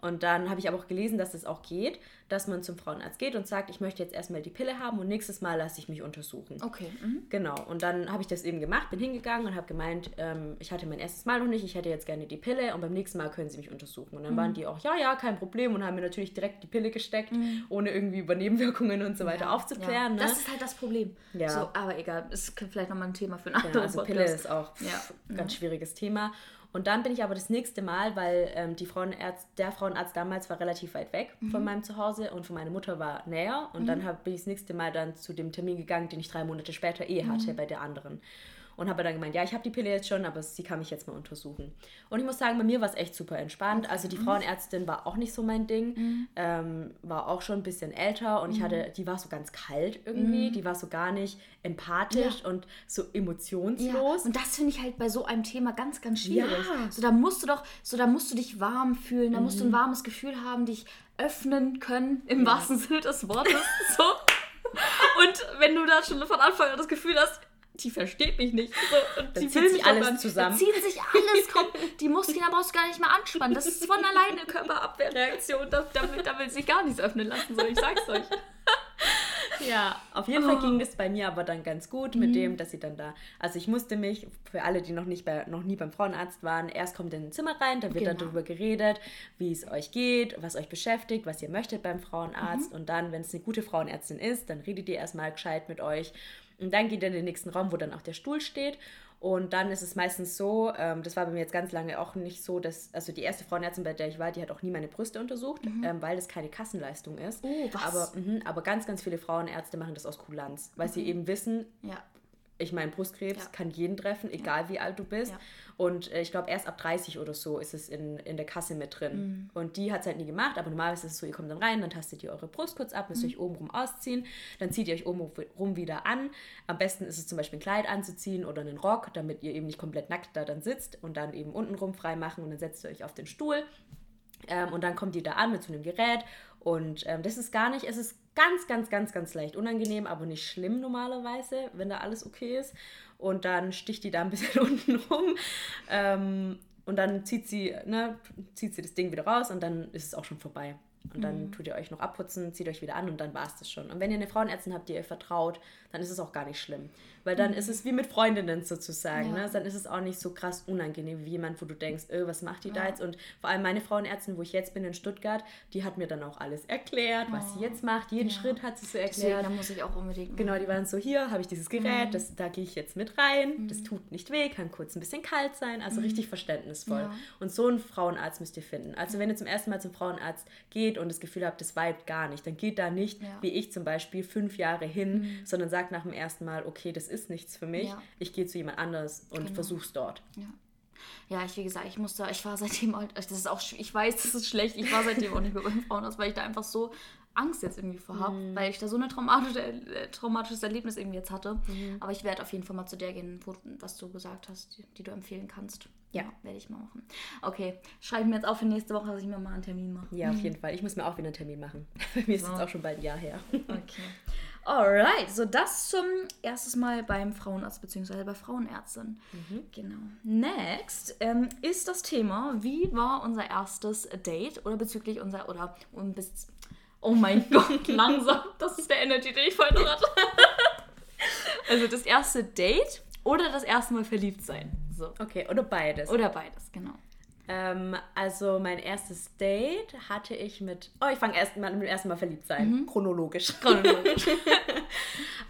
Und dann habe ich aber auch gelesen, dass es auch geht, dass man zum Frauenarzt geht und sagt, ich möchte jetzt erstmal die Pille haben und nächstes Mal lasse ich mich untersuchen. Okay. Mhm. Genau, und dann habe ich das eben gemacht, bin hingegangen und habe gemeint, ähm, ich hatte mein erstes Mal noch nicht, ich hätte jetzt gerne die Pille und beim nächsten Mal können sie mich untersuchen. Und dann waren die auch, ja, ja, kein Problem und haben mir natürlich direkt die Pille gesteckt, ohne irgendwie über Nebenwirkungen und so weiter aufzuklären. Ja. Ne? Das ist halt das Problem. Ja. So, aber egal, ist vielleicht nochmal ein Thema für einen Ja, anderen also. Pille ist auch pff, Ja. Mhm. ganz schwieriges Thema. Und dann bin ich aber das nächste Mal, weil ähm, die Frauenärzt, der Frauenarzt damals war relativ weit weg Mhm. von meinem Zuhause und von meiner Mutter war näher. Und dann hab, bin ich das nächste Mal dann zu dem Termin gegangen, den ich drei Monate später eh Mhm. hatte bei der anderen. Und habe dann gemeint, ja, ich habe die Pille jetzt schon, aber sie kann mich jetzt mal untersuchen. Und ich muss sagen, bei mir war es echt super entspannt. Also Mhm. die Frauenärztin war auch nicht so mein Ding, ähm, war auch schon ein bisschen älter und ich Mhm. hatte, die war so ganz kalt irgendwie, die war so gar nicht empathisch und so emotionslos. Ja, und das finde ich halt bei so einem Thema ganz, ganz schwierig. Ja. So, da musst du doch, so, da musst du dich warm fühlen, da musst Mhm. du ein warmes Gefühl haben, dich öffnen können, im wahrsten Sinne des Wortes. so. (laughs) Und wenn du da schon von Anfang an das Gefühl hast, die versteht mich nicht. So, und Dann die zieht will sich mich alles aber, zusammen. Zieht sich alles, komm, die Muskeln, (laughs) brauchst du gar nicht mehr anspannen. Das ist von alleine Körperabwehrreaktion. Da, da, will, da will sich gar nichts öffnen lassen, so ich sag's euch. Ja, auf jeden Fall ging das bei mir aber dann ganz gut Mhm. mit dem, dass sie dann da. Also ich musste mich, für alle, die noch nicht bei, noch nie beim Frauenarzt waren, erst kommt in ein Zimmer rein, da wird dann Genau. darüber geredet, wie es euch geht, was euch beschäftigt, was ihr möchtet beim Mhm. Frauenarzt. Und dann, wenn es eine gute Frauenärztin ist, dann redet ihr erstmal gescheit mit euch. Und dann geht ihr in den nächsten Raum, wo dann auch der Stuhl steht. Und dann ist es meistens so, ähm, das war bei mir jetzt ganz lange auch nicht so, dass, also die erste Frauenärztin, bei der ich war, die hat auch nie meine Brüste untersucht, ähm, weil das keine Kassenleistung ist. Mhm. Oh, was? Aber, mhm, aber ganz, ganz viele Frauenärzte machen das aus Kulanz, weil sie eben wissen, Ja. Ich meine, Brustkrebs Ja. kann jeden treffen, egal wie alt du bist. Ja. Und äh, ich glaube, erst ab 30 oder so ist es in, in der Kasse mit drin. Mhm. Und die hat es halt nie gemacht, aber normalerweise ist es so, ihr kommt dann rein, dann tastet ihr eure Brust kurz ab, Mhm. müsst euch oben rum ausziehen, dann zieht ihr euch oben rum wieder an. Am besten ist es zum Beispiel ein Kleid anzuziehen oder einen Rock, damit ihr eben nicht komplett nackt da dann sitzt und dann eben unten rum frei machen und dann setzt ihr euch auf den Stuhl. Ähm, und dann kommt die da an mit so einem Gerät. Und ähm, das ist gar nicht, es ist ganz, ganz, ganz, ganz leicht unangenehm, aber nicht schlimm normalerweise, wenn da alles okay ist. Und dann sticht die da ein bisschen (laughs) unten rum. Ähm, und dann zieht sie, ne, zieht sie das Ding wieder raus und dann ist es auch schon vorbei. Und dann tut ihr euch noch abputzen, zieht euch wieder an und dann war es das schon. Und wenn ihr eine Frauenärztin habt, die ihr vertraut, dann ist es auch gar nicht schlimm. Weil dann ist es wie mit Freundinnen sozusagen. Ja. Ne? Dann ist es auch nicht so krass unangenehm wie jemand, wo du denkst, äh, was macht die da jetzt? Und vor allem meine Frauenärztin, wo ich jetzt bin in Stuttgart, die hat mir dann auch alles erklärt, was sie jetzt macht. Jeden Schritt hat sie so Deswegen, erklärt. da muss ich auch unbedingt. Genau, die waren so, hier habe ich dieses Gerät, das, da gehe ich jetzt mit rein, das tut nicht weh, kann kurz ein bisschen kalt sein, also richtig verständnisvoll. Ja. Und so einen Frauenarzt müsst ihr finden. Also wenn ihr zum ersten Mal zum Frauenarzt geht und das Gefühl habt, das vibet gar nicht, dann geht da nicht, Ja. Mhm. wie ich zum Beispiel, fünf Jahre hin, sondern sagt nach dem ersten Mal, okay, das ist nichts für mich, Ja. ich gehe zu jemand anders und Genau. versuch's dort. Ja. Ja, ich, wie gesagt, ich musste, ich war seitdem das ist auch, ich weiß, das ist schlecht, ich war seitdem auch nicht mehr beim Frauenarzt, weil ich da einfach so Angst jetzt irgendwie vor habe, Mhm. weil ich da so ein traumatische, äh, traumatisches Erlebnis irgendwie jetzt hatte. Mhm. Aber ich werde auf jeden Fall mal zu der gehen, wo, was du gesagt hast, die, die du empfehlen kannst. Ja. werde ich mal machen. Okay, schreibe mir jetzt auf für nächste Woche, dass ich mir mal einen Termin mache. Ja, auf jeden Fall. Ich muss mir auch wieder einen Termin machen. (laughs) Bei mir ist So. jetzt auch schon bald ein Jahr her. Okay. (laughs) Alright, so das zum erstes Mal beim Frauenarzt bzw. bei Frauenärztin. Genau. Next ähm, ist das Thema, wie war unser erstes Date oder bezüglich unser oder um bis Oh mein (laughs) Gott, langsam. Das ist der Energy, den ich vorhin noch hatte. (laughs) also das erste Date oder das erste Mal verliebt sein. So. Okay, oder beides. Oder beides, genau. Ähm, also mein erstes Date hatte ich mit. Oh, ich fange erst mal mit dem ersten Mal verliebt sein. Chronologisch. (laughs) Chronologisch. (laughs)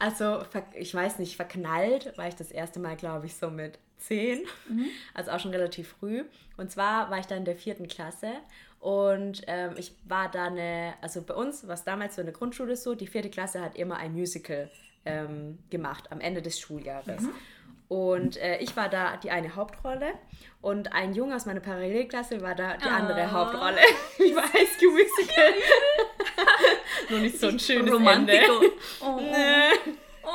Also ich weiß nicht, verknallt war ich das erste Mal, glaube ich, so mit zehn. Also auch schon relativ früh. Und zwar war ich da in der vierten Klasse. Und ähm, ich war da eine, also bei uns war es damals so in der Grundschule so, die vierte Klasse hat immer ein Musical ähm, gemacht am Ende des Schuljahres. Und äh, ich war da die eine Hauptrolle und ein Junge aus meiner Parallelklasse war da die andere Ah. Hauptrolle. (laughs) Wie bei High School Musical. (laughs) Nur nicht so ein schönes Romantico. Ende. Oh. Nee. Oh.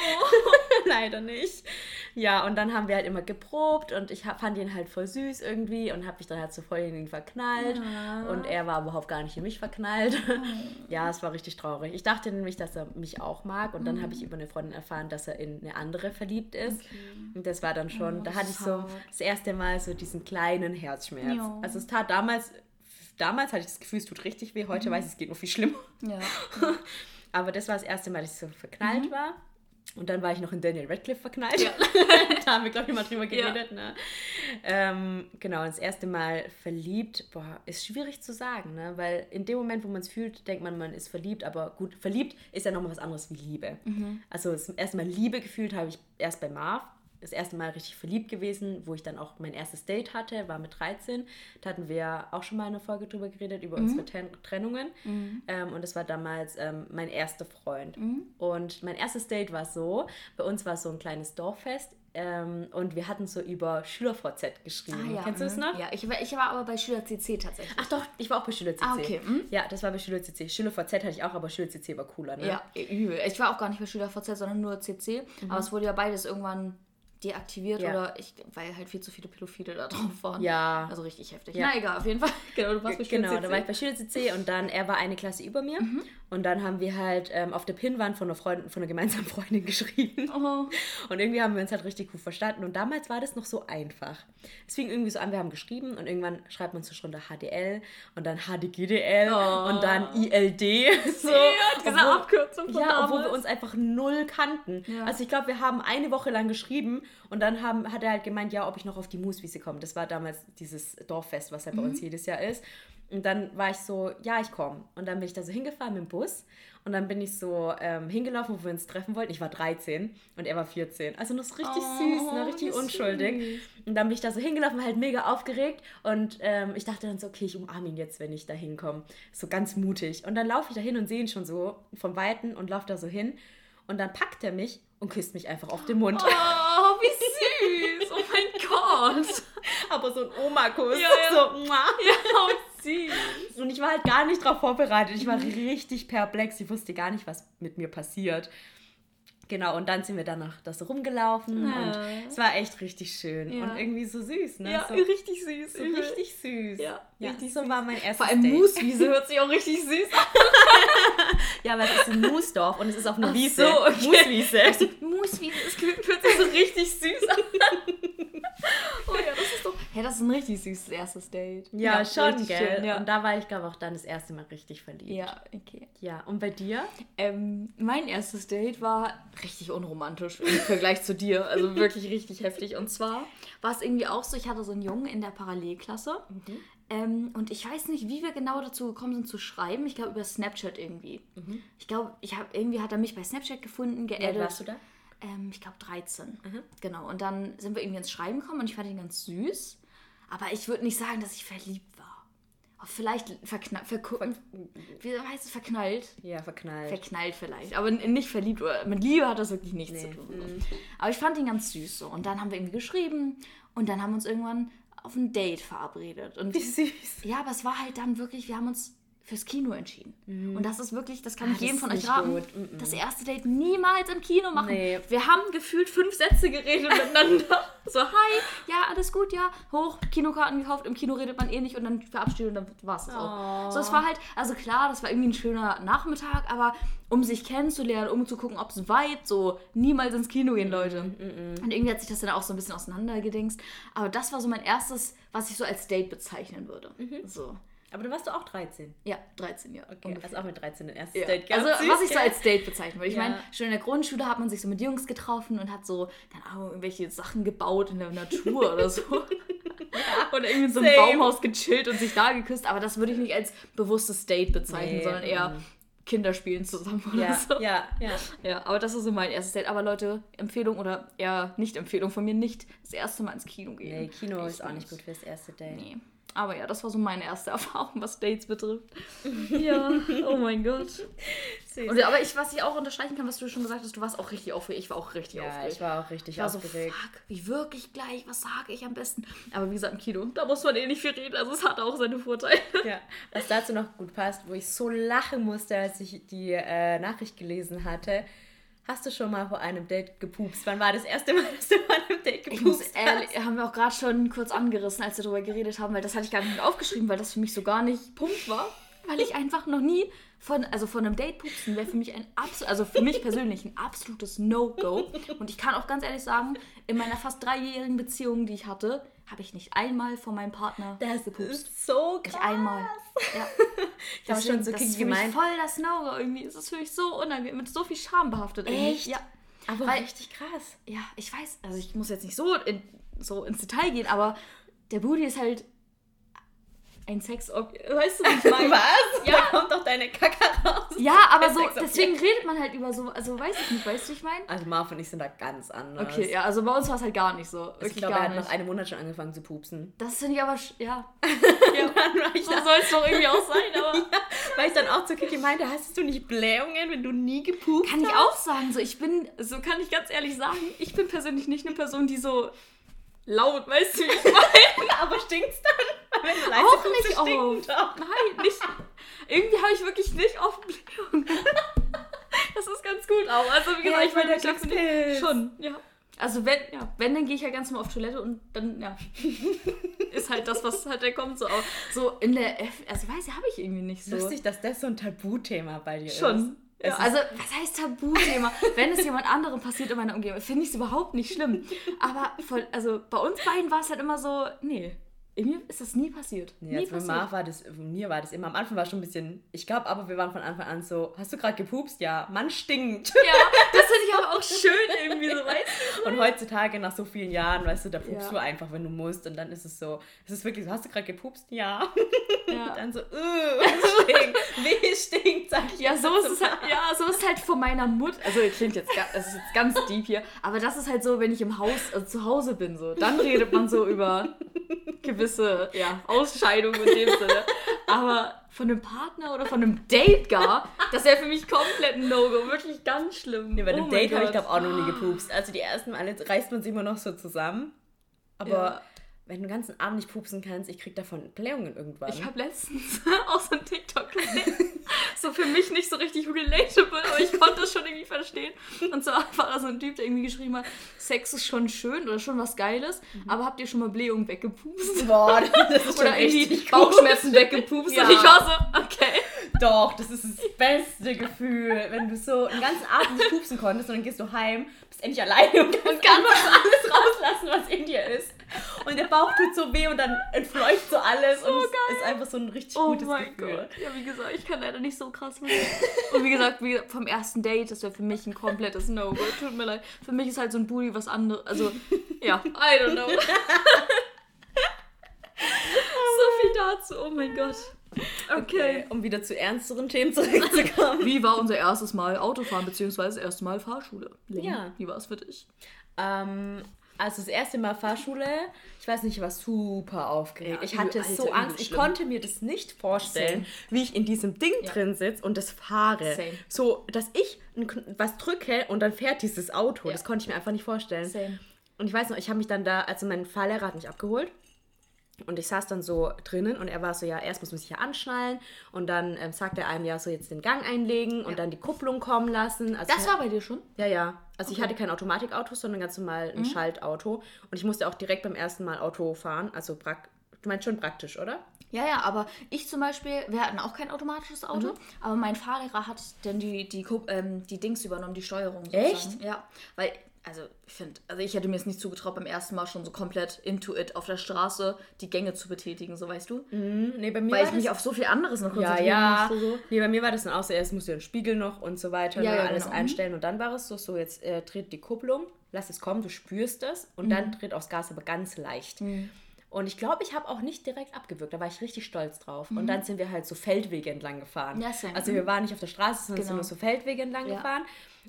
(laughs) Leider nicht. Ja, und dann haben wir halt immer geprobt und ich fand ihn halt voll süß irgendwie und habe mich dann halt so voll in ihn verknallt. Ja. Und er war überhaupt gar nicht in mich verknallt. (laughs) Ja, es war richtig traurig. Ich dachte nämlich, dass er mich auch mag und dann habe ich über eine Freundin erfahren, dass er in eine andere verliebt ist. Und das war dann schon, Oh, da hatte ich so das erste Mal so diesen kleinen Herzschmerz. Ja. Also es tat damals, damals hatte ich das Gefühl, es tut richtig weh. Heute weiß ich, es geht noch viel schlimmer. Ja. (laughs) Aber das war das erste Mal, dass ich so verknallt war. Und dann war ich noch in Daniel Radcliffe verknallt. (laughs) da haben wir, glaube ich, mal drüber Ja. geredet. Ne? Ähm, genau, das erste Mal verliebt, boah, ist schwierig zu sagen, ne? weil in dem Moment, wo man es fühlt, denkt man, man ist verliebt. Aber gut, verliebt ist ja nochmal was anderes wie Liebe. Also das erste Mal Liebe gefühlt habe ich erst bei Marv. Das erste Mal richtig verliebt gewesen, wo ich dann auch mein erstes Date hatte, war mit 13. Da hatten wir auch schon mal eine Folge drüber geredet, über unsere Ten Trennungen. Ähm, und das war damals ähm, mein erster Freund. Und mein erstes Date war so, bei uns war so ein kleines Dorffest ähm, und wir hatten so über SchülerVZ geschrieben. Kennst du das mhm. noch? Ja, ich war, ich war aber bei Schüler CC tatsächlich. Ach doch, ich war auch bei SchülerCC. Ah, okay, hm. Ja, das war bei SchülerCC. SchülerVZ hatte ich auch, aber SchülerCC war cooler, ne? Ja, übel. Ich war auch gar nicht bei Schüler VZ, sondern nur CC. Mhm. Aber es wurde ja beides irgendwann deaktiviert Ja. oder ich, weil halt viel zu viele Pädophile da drauf waren. Ja. Also richtig heftig. Ja. Na egal, auf jeden Fall. (laughs) Genau, du warst bei Genau, Schulze da war ich bei Schüler CC und dann er war eine Klasse über mir Mhm. und dann haben wir halt ähm, auf der Pinnwand von einer Freundin, von einer gemeinsamen (laughs) Freundin geschrieben. Oh. Und irgendwie haben wir uns halt richtig gut verstanden. Und damals war das noch so einfach. Es fing irgendwie so an, wir haben geschrieben und irgendwann schreibt man so runter HDL und dann HDGDL Oh. und dann ILD. (laughs) So. Ja, diese Obwohl- Abkürzung von Ja, obwohl wir damals. uns einfach null kannten. Ja. Also ich glaube, wir haben eine Woche lang geschrieben und dann haben, hat er halt gemeint, ja, ob ich noch auf die Mooswiese komme. Das war damals dieses Dorffest, was ja bei Mhm. uns jedes Jahr ist. Und dann war ich so, ja, ich komme. Und dann bin ich da so hingefahren mit dem Bus. Und dann bin ich so ähm, hingelaufen, wo wir uns treffen wollten. Ich war 13 und er war 14. Also noch so richtig Oh, süß, ne? richtig unschuldig. Und dann bin ich da so hingelaufen, halt mega aufgeregt. Und ähm, ich dachte dann so, okay, ich umarme ihn jetzt, wenn ich da hinkomme. So ganz mutig. Und dann laufe ich da hin und sehe ihn schon so von Weitem und laufe da so hin. Und dann packt er mich und küsst mich einfach auf den Mund. Oh, wie süß. Oh mein (laughs) Gott. Aber so ein Oma-Kuss. Ja, ja. So. Ja, oh, süß. Und ich war halt gar nicht darauf vorbereitet. Ich war richtig perplex. Ich wusste gar nicht, was mit mir passiert. Genau, und dann sind wir danach das rumgelaufen Ja. und es war echt richtig schön Ja. und irgendwie so süß, ne? Ja, so, richtig süß. so richtig süß. Ja, ja richtig so war mein erstes Vor allem. Mooswiese hört sich auch richtig süß an. (laughs) Ja, weil es ist ein Moosdorf und es ist auf einer Ach Wiese. so, okay. Mooswiese. Mooswiese, das klingt- hört sich so richtig süß an. (laughs) Oh ja, das ist doch. Ja, das ist ein richtig süßes erstes Date. Ja, schon, richtig gell? schön, ja. Und da war ich, glaube ich, auch dann das erste Mal richtig verliebt. ja, okay. Ja, und bei dir? Ähm, mein erstes Date war richtig unromantisch im Vergleich zu dir. Also (laughs) wirklich richtig heftig. Und zwar war es irgendwie auch so, ich hatte so einen Jungen in der Parallelklasse. Ähm, und ich weiß nicht, wie wir genau dazu gekommen sind zu schreiben. Ich glaube über Snapchat irgendwie. Ich glaube, ich habe irgendwie hat er mich bei Snapchat gefunden, geaddet. warst du da? Ähm, ich glaube 13. Genau. Und dann sind wir irgendwie ins Schreiben gekommen und ich fand ihn ganz süß. Aber ich würde nicht sagen, dass ich verliebt war. Aber vielleicht verknallt. Verku wie heißt es? Verknallt? Ja, verknallt. Verknallt vielleicht. Aber nicht verliebt. Oder mit Liebe hat das wirklich nichts Nee. zu tun. So. Aber ich fand ihn ganz süß so. Und dann haben wir irgendwie geschrieben und dann haben wir uns irgendwann auf ein Date verabredet. Und Wie süß. ja, aber es war halt dann wirklich, wir haben uns fürs Kino entschieden. Und das ist wirklich, das kann Ah, ich jedem von euch raten. Mm-mm. das erste Date niemals im Kino machen. Nee. Wir haben gefühlt fünf Sätze geredet miteinander. (laughs) So, hi, ja, alles gut, ja, hoch, Kinokarten gekauft, im Kino redet man eh nicht und dann verabschiedet und dann war es das Oh. auch. So, es war halt, also klar, das war irgendwie ein schöner Nachmittag, aber um sich kennenzulernen, um zu gucken, ob es weit, so niemals ins Kino gehen, Leute. Und irgendwie hat sich das dann auch so ein bisschen auseinandergedingst. Aber das war so mein erstes, was ich so als Date bezeichnen würde. So. Aber du warst du auch 13. Ja, 13 Jahre. Okay, ungefähr. also auch mit 13 ein erstes Ja. Date. Also, Ganz süß, was ich so als Date bezeichnen würde. Ich Ja. meine, schon in der Grundschule hat man sich so mit Jungs getroffen und hat so, keine Ahnung, irgendwelche Sachen gebaut in der Natur oder so. (laughs) (laughs) Oder irgendwie in so einem. Baumhaus gechillt und sich da geküsst. Aber das würde ich nicht als bewusstes Date bezeichnen, Nee, sondern eher mhm. Kinderspielen zusammen oder Ja, so. ja, ja. Ja, aber das ist so mein erstes Date. Aber Leute, Empfehlung oder eher Nicht-Empfehlung von mir, nicht das erste Mal ins Kino gehen. Nee, Kino Ich ist auch nicht gut fürs erste Date. Nee. Aber ja, das war so meine erste (laughs) Erfahrung, was Dates betrifft. ja, oh mein Gott. Und, aber ich, was ich auch unterstreichen kann, was du schon gesagt hast, du warst auch richtig aufgeregt. Ich war auch richtig ja, aufgeregt. ich war auch richtig Ich war so, aufgeregt. fuck, wie wirklich gleich, was sage ich am besten? Aber wie gesagt, im Kino, da muss man eh nicht viel reden, also es hat auch seine Vorteile. Ja, was dazu noch gut passt, wo ich so lachen musste, als ich die äh, Nachricht gelesen hatte. Hast du schon mal vor einem Date gepupst? Wann war das erste Mal, (laughs) dass du vor einem Date Ich gepupst ehrlich, hast? haben wir auch gerade schon kurz angerissen, als wir darüber geredet haben, weil das hatte ich gar nicht aufgeschrieben, weil das für mich so gar nicht Punkt war. Weil ich einfach noch nie von, also von einem Date pupsen wäre für mich ein absolut, also für mich persönlich ein absolutes No-Go. Und ich kann auch ganz ehrlich sagen, in meiner fast dreijährigen Beziehung, die ich hatte, habe ich nicht einmal von meinem Partner Das gepupst. (laughs) ist so krass. Nicht einmal. Ja. Ich habe schon so das ist für mich voll das No-Go irgendwie. Es ist für mich so unangenehm, mit so viel Scham behaftet. irgendwie. Echt? Ja. Aber Weil- richtig krass. Ja, ich weiß, also ich muss jetzt nicht so, in, so ins Detail gehen, aber der Booty ist halt ein Sexobjekt. Weißt du, was ich (laughs) meine? Was? Ja. Da kommt doch deine Kacke raus. Ja, aber so, deswegen redet man halt über so, also weiß ich nicht, weißt du, ich meine? Also Marv und ich sind da ganz anders. Okay, ja, also bei uns war es halt gar nicht so. Ich Wirklich glaube, er hat nicht. nach einem Monat schon angefangen zu pupsen. Das finde ich aber, ja, (laughs) ich so soll es doch irgendwie auch sein, (laughs) aber... weil ich dann auch zu Kiki meinte, hast du nicht Blähungen, wenn du nie gepupst Kann ich hast? auch sagen, so ich bin, so kann ich ganz ehrlich sagen, ich bin persönlich nicht eine Person, die so laut, weißt du, wie ich meine? (laughs) Aber stinkt's dann? Wenn du leise Auch nicht, oh. doch. Nein, nicht. Irgendwie habe ich wirklich nicht oft Blähungen. Das ist ganz gut auch. Also wie gesagt, Ja, ich ich meine, ich glaube Glückspilz. schon, ja. Also wenn, ja, wenn, dann gehe ich ja ganz normal auf Toilette und dann, ja, (laughs) ist halt das, was halt da kommt. So, so in der F, also weiß ich, habe ich irgendwie nicht so. Lustig, dass das so ein Tabuthema bei dir Schon. ist. Ja, also, was heißt Tabuthema? Wenn es jemand anderem passiert in meiner Umgebung, finde ich es überhaupt nicht schlimm. Aber voll, also bei uns beiden war es halt immer so, nee, mir ist das nie passiert. Nee, nie bei Marv war das, bei mir war das immer, am Anfang war es schon ein bisschen, ich glaube aber, wir waren von Anfang an so, hast du gerade gepupst? Ja, Mann stinkt. Ja, das finde ich aber auch schön irgendwie so, weißt du? (laughs) Und heutzutage, nach so vielen Jahren, weißt du, da pupst Ja. du einfach, wenn du musst und dann ist es so, es ist wirklich so, hast du gerade gepupst? Ja. Ja. Und (laughs) dann so, es (laughs) stinkt, wie stinkt, sag ich Ja, jetzt so ist es halt, ja, so ist es halt von meiner Mutter. Also klingt jetzt, das ist jetzt ganz deep hier, aber das ist halt so, wenn ich im Haus, also zu Hause bin, so, dann redet man so über gewisse, ja, Ausscheidungen in dem Sinne. Aber von einem Partner oder von einem Date gar, das wäre für mich komplett ein No-Go, wirklich ganz schlimm. Nee, bei dem Oh Date habe ich glaube auch noch nie gepupst. Also die ersten Male reißt man sich immer noch so zusammen. Aber Ja. wenn du den ganzen Abend nicht pupsen kannst, ich krieg davon Blähungen irgendwann. Ich habe letztens (laughs) auch so ein TikTok gesehen. So für mich nicht so richtig relatable, aber ich konnte es schon irgendwie verstehen. Und so war da so ein Typ, der irgendwie geschrieben hat, Sex ist schon schön oder schon was Geiles, aber habt ihr schon mal Blähungen weggepupst? Boah, das ist (laughs) schon Oder irgendwie Bauchschmerzen weggepupst? Ja. Und ich war so, okay. Doch, das ist das beste Gefühl, wenn du so einen ganzen Abend nicht pupsen konntest und dann gehst du heim, bist endlich alleine und kannst einfach alles rauslassen, was in dir ist. Und der Bauch tut so weh und dann entfleucht so alles und es ist einfach so ein richtig Oh gutes mein Gefühl. Gott. Ja, wie gesagt, ich kann leider nicht so krass mit. Und wie gesagt, wie gesagt, vom ersten Date, das wäre für mich ein komplettes No-Go. Tut mir leid. Für mich ist halt so ein Booty was anderes. Also, ja, I don't know. (laughs) so viel dazu, oh mein Gott. Okay. Um wieder zu ernsteren Themen zurückzukommen. Wie war unser erstes Mal Autofahren, beziehungsweise erste Mal Fahrschule? Ja. Wie war es für dich? Ähm, also das erste Mal Fahrschule, ich weiß nicht, ich war super aufgeregt. Ja, ich hatte Alter, so Angst, ich konnte mir das nicht vorstellen, wie ich in diesem Ding Ja. drin sitze und das fahre. Same. So, dass ich was drücke und dann fährt dieses Auto. Ja. Das konnte ich mir einfach nicht vorstellen. Same. Und ich weiß noch, ich habe mich dann da, also mein Fahrlehrer hat mich abgeholt. Und ich saß dann so drinnen und er war so, ja, erst muss man sich hier anschnallen und dann ähm, sagt er einem ja so jetzt den Gang einlegen und Ja. dann die Kupplung kommen lassen. Also Das ich- war bei dir schon? ja, ja. Also ich Okay. hatte kein Automatikauto, sondern ganz normal ein Schaltauto. Und ich musste auch direkt beim ersten Mal Auto fahren. Also du meinst schon praktisch, oder? Ja, ja, aber ich zum Beispiel, wir hatten auch kein automatisches Auto, aber mein Fahrlehrer hat dann die, die, ähm, die Dings übernommen, die Steuerung. sozusagen. Echt? Ja, weil, also ich finde, also ich hätte mir es nicht zugetraut, beim ersten Mal schon so komplett into it auf der Straße die Gänge zu betätigen, so weißt du? Nee, bei mir Weil ich mich auf so viel anderes noch ja, konzentrieren ja. musste. So. Nee, bei mir war das dann auch so, erst musst du den Spiegel noch und so weiter, Ja, ja, alles genau. Mhm. einstellen. Und dann war es so, so jetzt äh, dreht die Kupplung, lass es kommen, du spürst es und Mhm. dann dreht aufs Gas aber ganz leicht. Und ich glaube, ich habe auch nicht direkt abgewürgt, da war ich richtig stolz drauf. Und dann sind wir halt so Feldwege entlang gefahren. Mhm. Ja. Also wir waren nicht auf der Straße, sondern sind Genau. nur so Feldwege entlang Ja. gefahren.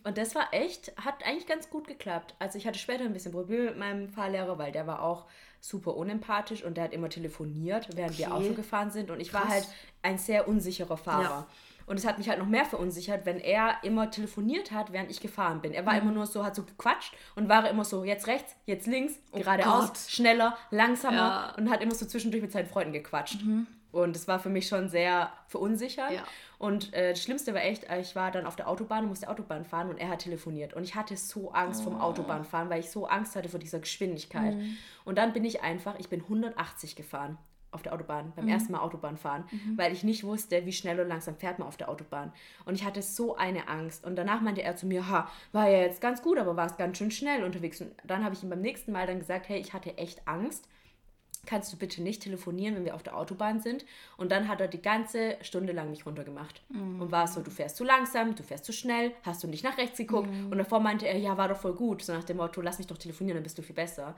Und das war echt, hat eigentlich ganz gut geklappt. Also ich hatte später ein bisschen Probleme mit meinem Fahrlehrer, weil der war auch super unempathisch und der hat immer telefoniert, während wir Okay. Auto gefahren sind. Und ich war Krass. halt ein sehr unsicherer Fahrer. Ja. Und es hat mich halt noch mehr verunsichert, wenn er immer telefoniert hat, während ich gefahren bin. Er war immer nur so, hat so gequatscht und war immer so, jetzt rechts, jetzt links, geradeaus, Oh Gott. schneller, langsamer Ja. Mhm. und hat immer so zwischendurch mit seinen Freunden gequatscht. Und es war für mich schon sehr verunsichert. Ja. Und äh, das Schlimmste war echt, ich war dann auf der Autobahn und musste Autobahn fahren und er hat telefoniert. Und ich hatte so Angst Oh. vom Autobahnfahren, weil ich so Angst hatte vor dieser Geschwindigkeit. Mhm. Und dann bin ich einfach, ich bin 180 gefahren auf der Autobahn, Mhm. beim ersten Mal Autobahn fahren, weil ich nicht wusste, wie schnell oder langsam fährt man auf der Autobahn. Und ich hatte so eine Angst. Und danach meinte er zu mir, ha, war ja jetzt ganz gut, aber war es ganz schön schnell unterwegs. Und dann habe ich ihm beim nächsten Mal dann gesagt, hey, ich hatte echt Angst kannst du bitte nicht telefonieren, wenn wir auf der Autobahn sind. Und dann hat er die ganze Stunde lang mich runtergemacht. Und war so, du fährst zu langsam, du fährst zu schnell, hast du nicht nach rechts geguckt. Und davor meinte er, ja, war doch voll gut. So nach dem Motto, lass mich doch telefonieren, dann bist du viel besser.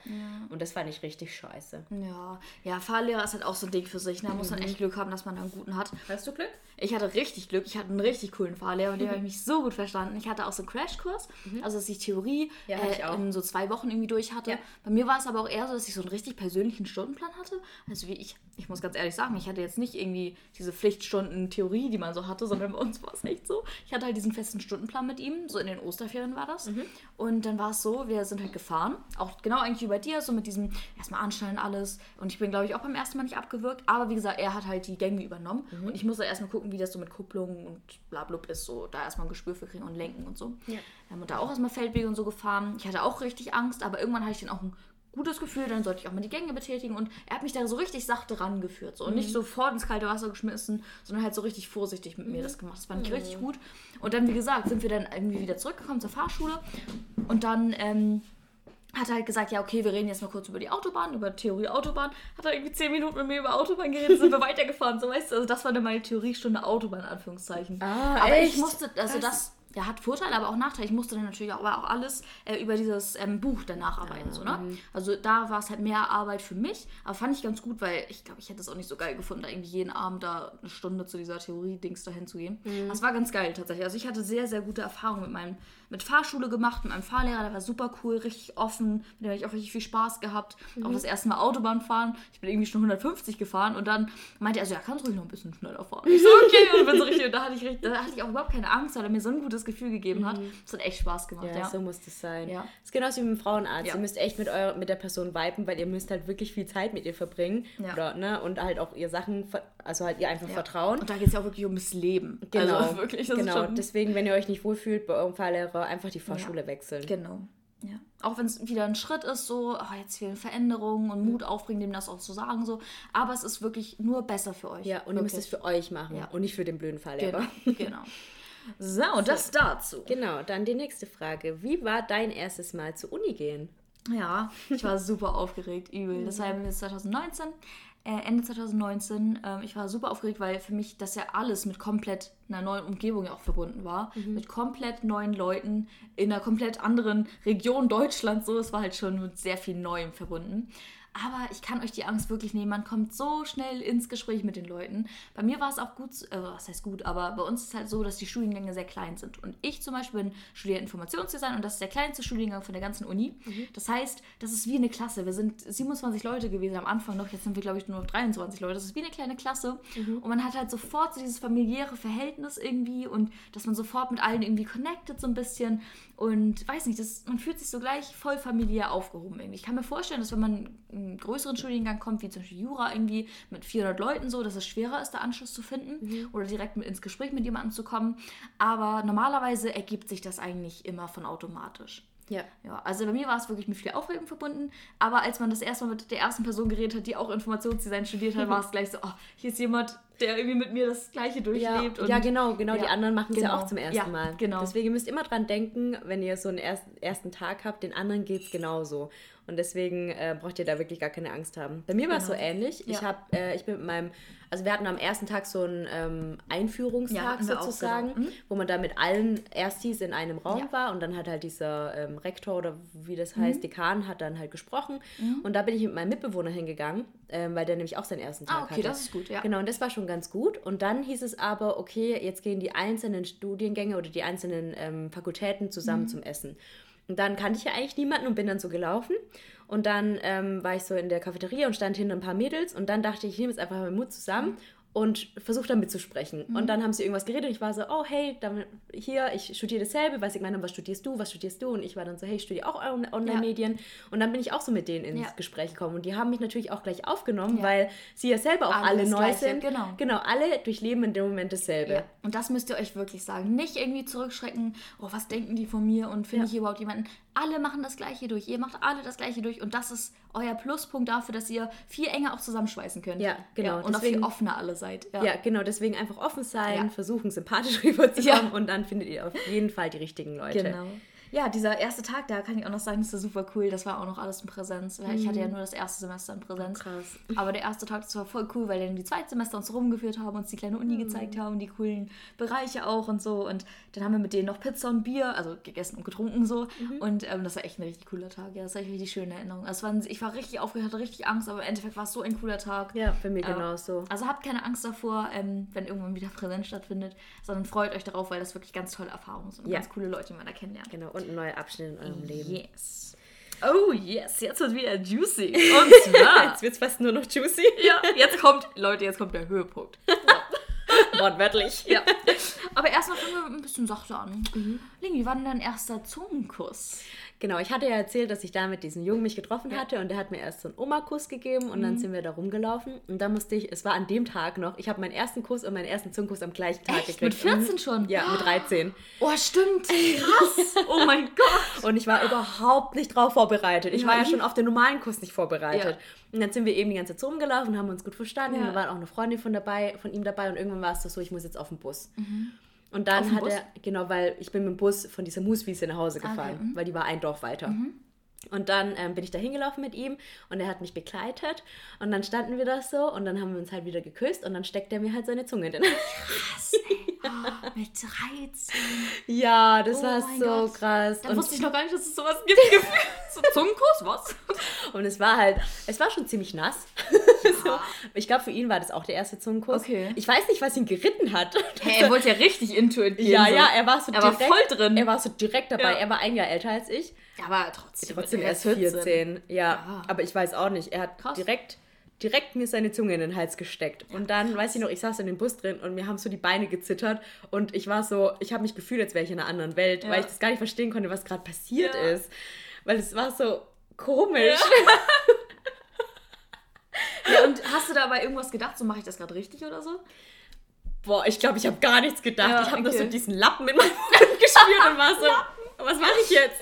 Und das fand ich richtig scheiße. Ja, ja, Fahrlehrer ist halt auch so ein Ding für sich. Da muss man echt Glück haben, dass man da einen guten hat. Hast du Glück? Ich hatte richtig Glück. Ich hatte einen richtig coolen Fahrlehrer und den habe ich (laughs) mich so gut verstanden. Ich hatte auch so einen Crashkurs, also dass ich Theorie Ja, ich äh, auch. in so zwei Wochen irgendwie durch hatte. Ja. Bei mir war es aber auch eher so, dass ich so einen richtig persönlichen Stundenplan Stundenplan hatte. Also wie ich, ich muss ganz ehrlich sagen, ich hatte jetzt nicht irgendwie diese Pflichtstunden Theorie, die man so hatte, sondern (laughs) bei uns war es echt so. Ich hatte halt diesen festen Stundenplan mit ihm, so in den Osterferien war das. Mhm. Und dann war es so, wir sind halt gefahren, auch genau eigentlich wie bei dir, so mit diesem erstmal anstellen alles. Und ich bin, glaube ich, auch beim ersten Mal nicht abgewürgt. Aber wie gesagt, er hat halt die Gänge übernommen. Mhm. Und ich musste erstmal gucken, wie das so mit Kupplungen und blablub ist, so da erstmal ein Gespür für kriegen und lenken und so. Ja. Wir haben da auch erstmal Feldwege und so gefahren. Ich hatte auch richtig Angst, aber irgendwann hatte ich dann auch ein gutes Gefühl, dann sollte ich auch mal die Gänge betätigen und er hat mich da so richtig sachte rangeführt so. und nicht mhm. sofort ins kalte Wasser geschmissen, sondern halt so richtig vorsichtig mit mir das gemacht. Das fand ich mhm. richtig gut. Und dann, wie gesagt, sind wir dann irgendwie wieder zurückgekommen zur Fahrschule und dann ähm, hat er halt gesagt, ja, okay, wir reden jetzt mal kurz über die Autobahn, über Theorie Autobahn. Hat er irgendwie zehn Minuten mit mir über Autobahn geredet, sind wir (laughs) weitergefahren. So, weißt du, also das war dann meine Theoriestunde Autobahn, Anführungszeichen. Ah, aber echt? ich musste, also das, ja, hat Vorteile, aber auch Nachteile. Ich musste dann natürlich auch, aber auch alles äh, über dieses ähm, Buch danach arbeiten. Ja, so, ne? Mhm. Also da war es halt mehr Arbeit für mich, aber fand ich ganz gut, weil ich glaube, ich hätte es auch nicht so geil gefunden, da irgendwie jeden Abend da eine Stunde zu dieser Theorie-Dings dahin zu gehen. Mhm. Das war ganz geil tatsächlich. Also ich hatte sehr, sehr gute Erfahrungen mit meinem mit Fahrschule gemacht, mit meinem Fahrlehrer, der war super cool, richtig offen, mit dem habe ich auch richtig viel Spaß gehabt. Mhm. Auch das erste Mal Autobahn fahren. Ich bin irgendwie schon 150 gefahren und dann meinte er so, ja, kannst ruhig noch ein bisschen schneller fahren. Ich so, okay, und bin so richtig, da hatte ich richtig, da hatte ich auch überhaupt keine Angst, weil er mir so ein gutes Gefühl gegeben hat. Mhm. Das hat echt Spaß gemacht, ja. ja. so muss das sein. Ja. Das ist genauso wie mit dem Frauenarzt. Ja. Ihr müsst echt mit, eurer, mit der Person viben, weil ihr müsst halt wirklich viel Zeit mit ihr verbringen. Ja. Oder, ne, und halt auch ihr Sachen, also halt ihr einfach vertrauen. Und da geht es ja auch wirklich ums Leben. Genau, also (laughs) wirklich, genau. Deswegen, wenn ihr euch nicht wohlfühlt bei eurem Fahrlehrer, einfach die Fahrschule Schule wechseln. Genau. Ja. Auch wenn es wieder ein Schritt ist, so, oh, jetzt fehlen Veränderungen und Mut aufbringen, dem das auch zu sagen, so. Aber es ist wirklich nur besser für euch. Ja, und wirklich. ihr müsst es für euch machen ja. und nicht für den blöden Fahrlehrer. Genau. (laughs) genau. So, das dazu. Genau, dann die nächste Frage. Wie war dein erstes Mal zur Uni gehen? Ja, ich war super aufgeregt, übel. Das war jetzt 2019 äh, Ende 2019. Ähm, ich war super aufgeregt, weil für mich das ja alles mit komplett einer neuen Umgebung ja auch verbunden war. Mhm. Mit komplett neuen Leuten in einer komplett anderen Region Deutschlands. So, es war halt schon mit sehr viel Neuem verbunden. Aber ich kann euch die Angst wirklich nehmen. Man kommt so schnell ins Gespräch mit den Leuten. Bei mir war es auch gut, äh, was heißt gut, aber bei uns ist es halt so, dass die Studiengänge sehr klein sind. Und ich zum Beispiel bin studiert Informationsdesign und das ist der kleinste Studiengang von der ganzen Uni. Mhm. Das heißt, das ist wie eine Klasse. Wir sind 27 Leute gewesen am Anfang noch, jetzt sind wir glaube ich nur noch 23 Leute. Das ist wie eine kleine Klasse. Mhm. Und man hat halt sofort so dieses familiäre Verhältnis irgendwie und dass man sofort mit allen irgendwie connected so ein bisschen. Und weiß nicht, das, man fühlt sich so gleich voll familiär aufgehoben irgendwie. Ich kann mir vorstellen, dass wenn man einen größeren Studiengang kommt, wie zum Beispiel Jura irgendwie mit 400 Leuten so, dass es schwerer ist, da Anschluss zu finden mhm. oder direkt mit ins Gespräch mit jemandem zu kommen. Aber normalerweise ergibt sich das eigentlich immer von automatisch. Ja. ja. Also bei mir war es wirklich mit viel Aufregung verbunden, aber als man das erste Mal mit der ersten Person geredet hat, die auch Informationsdesign studiert hat, (laughs) war es gleich so, oh, hier ist jemand, der irgendwie mit mir das Gleiche durchlebt. Ja, ja genau, genau. Ja, die anderen machen es genau. ja auch zum ersten ja, Mal. Genau. Deswegen müsst ihr immer dran denken, wenn ihr so einen ersten, ersten Tag habt, den anderen geht es genauso. Und deswegen äh, braucht ihr da wirklich gar keine Angst haben. Bei mir war es genau. so ähnlich. Ich, hab, äh, ich bin mit meinem also wir hatten am ersten Tag so einen ähm, Einführungstag ja, sozusagen, genau. mhm. wo man da mit allen Erstis in einem Raum ja. war und dann hat halt dieser ähm, Rektor oder wie das heißt, mhm. Dekan hat dann halt gesprochen mhm. und da bin ich mit meinem Mitbewohner hingegangen, ähm, weil der nämlich auch seinen ersten Tag ah, okay, hatte. das ist gut, ja. Genau, und das war schon ganz gut und dann hieß es aber, okay, jetzt gehen die einzelnen Studiengänge oder die einzelnen ähm, Fakultäten zusammen mhm. zum Essen. Und dann kannte ich ja eigentlich niemanden und bin dann so gelaufen. Und dann ähm, war ich so in der Cafeteria und stand hinter ein paar Mädels und dann dachte ich, ich nehme jetzt einfach meinen Mut zusammen und versucht dann mitzusprechen. Mhm. Und dann haben sie irgendwas geredet und ich war so, oh hey, dann, hier, ich studiere dasselbe, weil sie gemeint haben, was studierst du, was studierst du? Und ich war dann so, hey, ich studiere auch Online-Medien. Ja. Und dann bin ich auch so mit denen ins ja. Gespräch gekommen. Und die haben mich natürlich auch gleich aufgenommen, ja. weil sie ja selber auch alle, alle neu Gleiche. sind. Genau. genau, alle durchleben in dem Moment dasselbe. Und das müsst ihr euch wirklich sagen. Nicht irgendwie zurückschrecken, oh, was denken die von mir und finde ich überhaupt jemanden. Alle machen das Gleiche durch. Ihr macht alle das Gleiche durch. Und das ist euer Pluspunkt dafür, dass ihr viel enger auch zusammenschweißen könnt. Ja, genau. und deswegen, auch viel offener alle seid. Ja, ja genau. Deswegen einfach offen sein, ja. versuchen sympathisch (laughs) rüberzukommen ja. und dann findet ihr auf jeden Fall die richtigen Leute. Genau ja, dieser erste Tag, da kann ich auch noch sagen, das ist super cool. Das war auch noch alles in Präsenz. Mhm. Ich hatte ja mhm. nur das erste Semester in Präsenz. Krass. Aber der erste Tag, das war voll cool, weil dann die Zweitsemester uns rumgeführt haben, uns die kleine Uni mhm. gezeigt haben, die coolen Bereiche auch und so. Und dann haben wir mit denen noch Pizza und Bier, also gegessen und getrunken so. Mhm. Und ähm, das war echt ein richtig cooler Tag. Ja, das war echt richtig schöne Erinnerung. Also waren, ich war richtig aufgeregt, hatte richtig Angst, aber im Endeffekt war es so ein cooler Tag. Ja, für mich äh, genauso. Also habt keine Angst davor, ähm, wenn irgendwann wieder Präsenz stattfindet, sondern freut euch darauf, weil das wirklich ganz tolle Erfahrungen sind und ja. ganz coole Leute, die man da kennenlernt. Genau, und ein neuer Abschnitt eurem Leben. Yes. Oh yes, jetzt wird wieder juicy. (laughs) Und zwar. Jetzt wird es fast nur noch juicy. ja, jetzt kommt, Leute, jetzt kommt der Höhepunkt. (laughs) Wortwörtlich. Ja. Aber erstmal fangen wir ein bisschen sachter an. Ling, wie war denn dein erster Zungenkuss? Genau, ich hatte ja erzählt, dass ich da mit diesem Jungen mich getroffen hatte und der hat mir erst so einen Oma-Kuss gegeben und Mhm. dann sind wir da rumgelaufen und da musste ich, es war an dem Tag noch, ich habe meinen ersten Kuss und meinen ersten Zungenkuss am gleichen Tag Echt? gekriegt. Mit 14 Mhm. schon? Ja, mit 13. Oh, stimmt. Krass. (laughs) Oh mein Gott. Und ich war überhaupt nicht drauf vorbereitet. Ich Ja, war ja schon auf den normalen Kuss nicht vorbereitet. Ja. Und dann sind wir eben die ganze Zeit rumgelaufen, haben uns gut verstanden. Ja. Da war auch eine Freundin von, dabei, von ihm dabei und irgendwann war es so, ich muss jetzt auf den Bus. Und dann hat Bus? er, genau, weil ich bin mit dem Bus von dieser Mooswiese nach Hause okay, gefahren, mhm. weil die war ein Dorf weiter. Und dann ähm, bin ich da hingelaufen mit ihm und er hat mich begleitet und dann standen wir da so und dann haben wir uns halt wieder geküsst und dann steckt er mir halt seine Zunge in den Krass, ey. Oh, (laughs) mit 13. Ja, das Oh war so Gott. krass. Da Und, wusste ich noch gar nicht, dass es sowas gibt. (laughs) so Zungenkuss, was? (laughs) und es war halt, es war schon ziemlich nass. so. Ich glaube, für ihn war das auch der erste Zungenkuss. Okay. Ich weiß nicht, was ihn geritten hat. Hey, er wollte ja richtig intuit gehen. ja, so. ja, er war so Er war direkt, voll drin. Er war so direkt dabei. Ja. Er war ein Jahr älter als ich. Ja, aber trotzdem. Trotzdem er erst ist 14. Ja, Ja. aber ich weiß auch nicht. Er hat Krass. direkt direkt mir seine Zunge in den Hals gesteckt. und dann, weiß ich noch, ich saß in dem Bus drin und mir haben so die Beine gezittert und ich war so, ich habe mich gefühlt, als wäre ich in einer anderen Welt, Ja. weil ich das gar nicht verstehen konnte, was gerade passiert Ja. ist. Weil es war so komisch. Ja, (laughs) und hast du dabei irgendwas gedacht, so mache ich das gerade richtig oder so? Boah, ich glaube, ich habe gar nichts gedacht. Ja, ich habe nur okay. so diesen Lappen in meinem Mund (laughs) gespürt und war so, was mache ich jetzt?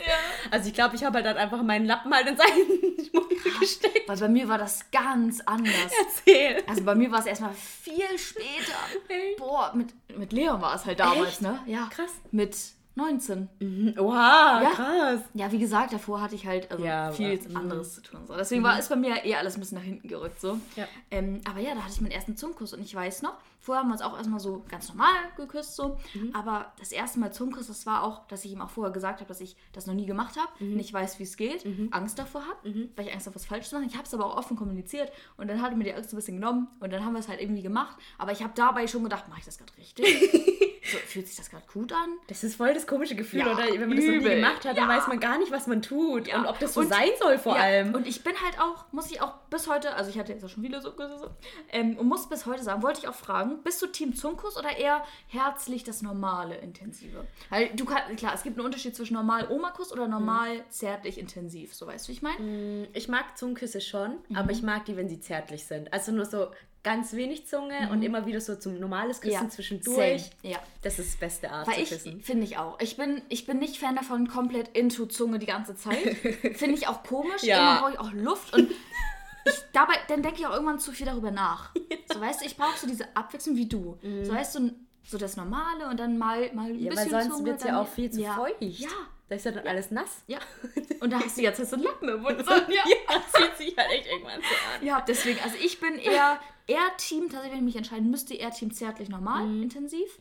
Also ich glaube, ich habe halt dann einfach meinen Lappen halt in seinen (laughs) Mund gesteckt. Weil bei mir war das ganz anders. Erzähl. Also bei mir war es erstmal viel später. Echt? Boah, mit, mit Leon war es halt damals, Echt? ne? Ja. Krass. Mit 19. Oha, Ja. krass. Ja, wie gesagt, davor hatte ich halt also Ja, viel mhm. anderes zu tun. So. Deswegen war es bei mir eher alles ein bisschen nach hinten gerückt. So. Ja. Ähm, aber ja, da hatte ich meinen ersten Zungenkuss und ich weiß noch, vorher haben wir uns auch erstmal so ganz normal geküsst. So. Mhm. Aber das erste Mal Zungenkuss, das war auch, dass ich ihm auch vorher gesagt habe, dass ich das noch nie gemacht habe, Mhm. nicht weiß, wie es geht, Angst davor habe, weil ich Angst habe, was falsch zu machen. Ich habe es aber auch offen kommuniziert und dann hat er mir die Angst ein bisschen genommen und dann haben wir es halt irgendwie gemacht. Aber ich habe dabei schon gedacht, mache ich das gerade richtig? (laughs) so, fühlt sich das gerade gut an? Das ist voll das komische Gefühl, Ja, oder? Wenn man das noch nie übel. gemacht hat, dann Ja. weiß man gar nicht, was man tut Ja. und ob das so Und- sein soll vor allem. Und ich bin halt auch, muss ich auch bis heute, also ich hatte jetzt auch schon viele so so, ähm, und muss bis heute sagen, wollte ich auch fragen, bist du Team Zungenkuss oder eher herzlich das normale intensive? Weil du kannst, klar, es gibt einen Unterschied zwischen normal Oma-Kuss oder normal zärtlich intensiv, so weißt du, wie ich meine? Ich mag Zungenküsse schon, Mhm. aber ich mag die, wenn sie zärtlich sind. Also nur so ganz wenig Zunge und immer wieder so zum normales Küssen Mhm. Ja, zwischendurch. same, ja. Das ist die beste Art Weil zu küssen. finde ich auch. Ich bin, ich bin nicht Fan davon, komplett into Zunge die ganze Zeit. (laughs) finde ich auch komisch. Ja. Irgendwann brauche ich auch Luft und ich, dabei, dann denke ich auch irgendwann zu viel darüber nach. (laughs) So, weißt du, ich brauche so diese Abwechslung wie du. So, weißt du, so das Normale und dann mal, mal ein Mhm. Ja, weil bisschen sonst Zunge. wird es ja auch viel zu ja. feucht. Ja, Da ist ja dann alles nass. ja. (laughs) Und da hast du jetzt so einen Lappen im Mund. So, ja. ja, das fühlt sich halt echt irgendwann so an. Ja, deswegen, also ich bin eher, eher Team, tatsächlich, wenn ich mich entscheiden müsste, eher Team zärtlich normal, Mhm. intensiv.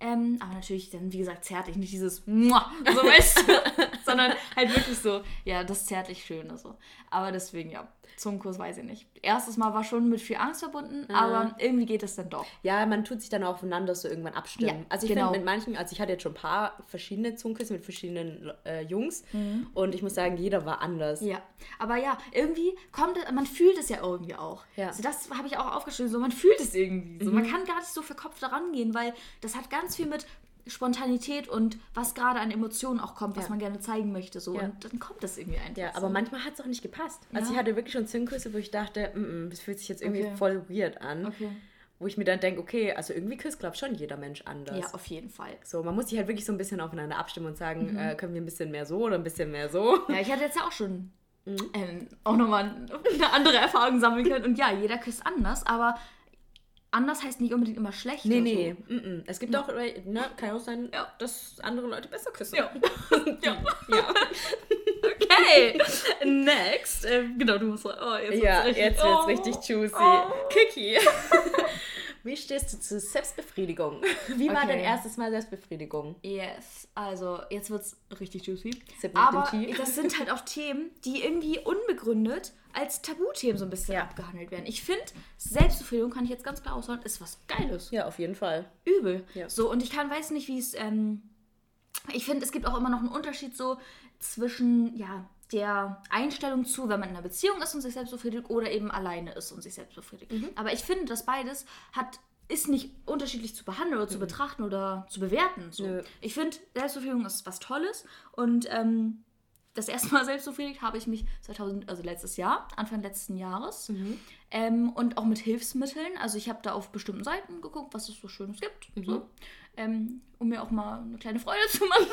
Ähm, aber natürlich dann, wie gesagt, zärtlich, nicht dieses Mua, so weißt du, (laughs) sondern halt wirklich so, ja, das zärtlich Schöne so. Aber deswegen, ja, Zungenkurs weiß ich nicht. Erstes Mal war schon mit viel Angst verbunden, aber irgendwie geht es dann doch. Ja, man tut sich dann auch aufeinander so irgendwann abstimmen. Ja, also ich genau. finde mit manchen, also ich hatte jetzt schon ein paar verschiedene Zungenküsse mit verschiedenen äh, Jungs Mhm. und ich muss sagen, jeder war anders. Ja, aber ja, irgendwie kommt es, man fühlt es ja irgendwie auch. Ja. Also das habe ich auch aufgeschrieben, so man fühlt es irgendwie. So. Man kann gar nicht so verkopft daran gehen, weil das hat ganz viel mit Spontanität und was gerade an Emotionen auch kommt, was Ja. man gerne zeigen möchte. So. Ja. Und dann kommt das irgendwie einfach. Ja, so. aber manchmal hat es auch nicht gepasst. Also Ja. ich hatte wirklich schon Zungenküsse, wo ich dachte, mm das fühlt sich jetzt irgendwie Okay. voll weird an. Okay. Wo ich mir dann denke, okay, also irgendwie küsst, glaube schon jeder Mensch anders. Ja, auf jeden Fall. So, man muss sich halt wirklich so ein bisschen aufeinander abstimmen und Mhm. sagen, äh, können wir ein bisschen mehr so oder ein bisschen mehr so. Ja, ich hatte jetzt ja auch schon Mhm. ähm, auch nochmal (laughs) eine andere Erfahrung sammeln können. Und ja, jeder küsst anders, aber anders heißt nicht unbedingt immer schlecht. Nee, nee. mm -mm. Es gibt auch, äh, ne, kann ja auch sein, Ja. dass andere Leute besser küssen. Ja. (laughs) ja. ja. Okay, (laughs) next. Äh, genau, du musst. Oh, jetzt Ja, wird's jetzt oh. wird's richtig juicy. Oh. Kiki. (laughs) Wie stehst du zu Selbstbefriedigung? (laughs) Wie war Okay. dein erstes Mal Selbstbefriedigung? Yes, also jetzt wird's richtig juicy. Aber das sind halt auch Themen, die irgendwie unbegründet als Tabuthemen so ein bisschen Ja. abgehandelt werden. Ich finde, Selbstbefriedigung kann ich jetzt ganz klar aussagen, ist was Geiles. Ja, auf jeden Fall. Übel. Ja. So, und ich kann, weiß nicht, wie es, ähm, ich finde, es gibt auch immer noch einen Unterschied so zwischen, ja, der Einstellung zu, wenn man in einer Beziehung ist und sich selbst befriedigt oder eben alleine ist und sich selbst befriedigt. Mhm. Aber ich finde, dass beides hat ist nicht unterschiedlich zu behandeln oder zu betrachten oder zu bewerten. So. Mhm. Nö. Ich finde, Selbstbefriedigung ist was Tolles und ähm, das erste Mal (laughs) selbstbefriedigt habe ich mich 2000, also letztes Jahr, Anfang letzten Jahres. Mhm. Ähm, und auch mit Hilfsmitteln. Also ich habe da auf bestimmten Seiten geguckt, was es so Schönes gibt. Mhm. So. Ähm, um mir auch mal eine kleine Freude (laughs) zu machen.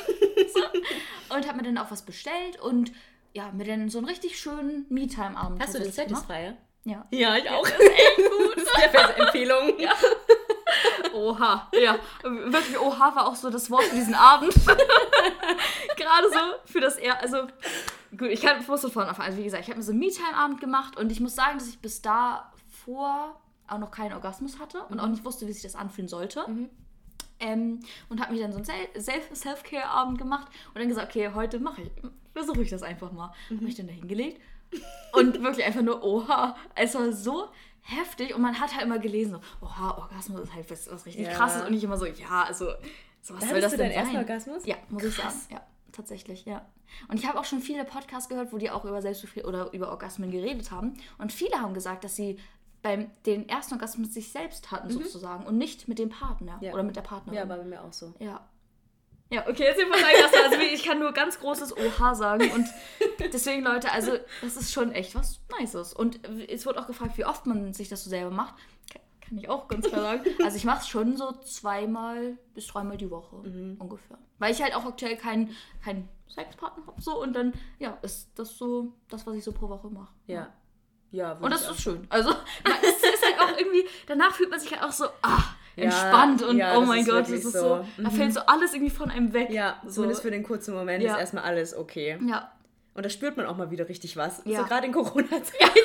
so. Und habe mir dann auch was bestellt und ja, mir dann so einen richtig schönen Me-Time-Abend Hast du das Satisfier? Ja. Ja, ich auch. Das ist echt gut. (laughs) Das ist der Empfehlung. (laughs) Ja. Oha, ja. Wirklich, Oha war auch so das Wort für diesen Abend. (laughs) Gerade so für das er also gut, ich kann muss von anfangen. Also wie gesagt, ich habe mir so einen Me-Time-Abend gemacht und ich muss sagen, dass ich bis davor auch noch keinen Orgasmus hatte und auch nicht wusste, wie sich das anfühlen sollte. Ähm, und habe mir dann so einen Sel- Self- Self-Care-Abend gemacht und dann gesagt, okay, heute mache ich, versuche ich das einfach mal. Habe mich dann da hingelegt und wirklich einfach nur, oha, es war so heftig und man hat halt immer gelesen, so, oha, Orgasmus ist halt was, was richtig Ja. krasses und ich immer so, ja, also, so was Da soll das du denn deinen ersten sein? Orgasmus? Ja, muss ich sagen, ja, tatsächlich, ja. Und ich habe auch schon viele Podcasts gehört, wo die auch über Selbstbefriedigung oder über Orgasmen geredet haben und viele haben gesagt, dass sie beim den ersten Orgasmus mit sich selbst hatten sozusagen und nicht mit dem Partner Ja. oder mit der Partnerin. Ja, war bei mir auch so. Ja. Ja, okay, jetzt verzeihen (laughs) das. Also ich kann nur ganz großes Oha sagen. Und deswegen, Leute, also das ist schon echt was Nices. Und es wurde auch gefragt, wie oft man sich das so selber macht. Ka- Kann ich auch ganz klar sagen. (laughs) Also ich mache es schon so zweimal bis dreimal die Woche ungefähr. Weil ich halt auch aktuell keinen keinen Sexpartner habe. So, und dann, ja, ist das so das, was ich so pro Woche mache. Ja. Ja, Und das ist schön. Also, (laughs) es ist halt auch irgendwie, danach fühlt man sich halt auch so, ah, Ja, entspannt und ja, oh mein Gott, das ist so. so, da Mhm. fällt so alles irgendwie von einem weg. Ja, so. zumindest für den kurzen Moment Ja. ist erstmal alles okay. Ja, Und da spürt man auch mal wieder richtig was. Ja. So gerade in (laughs) Corona-Zeiten.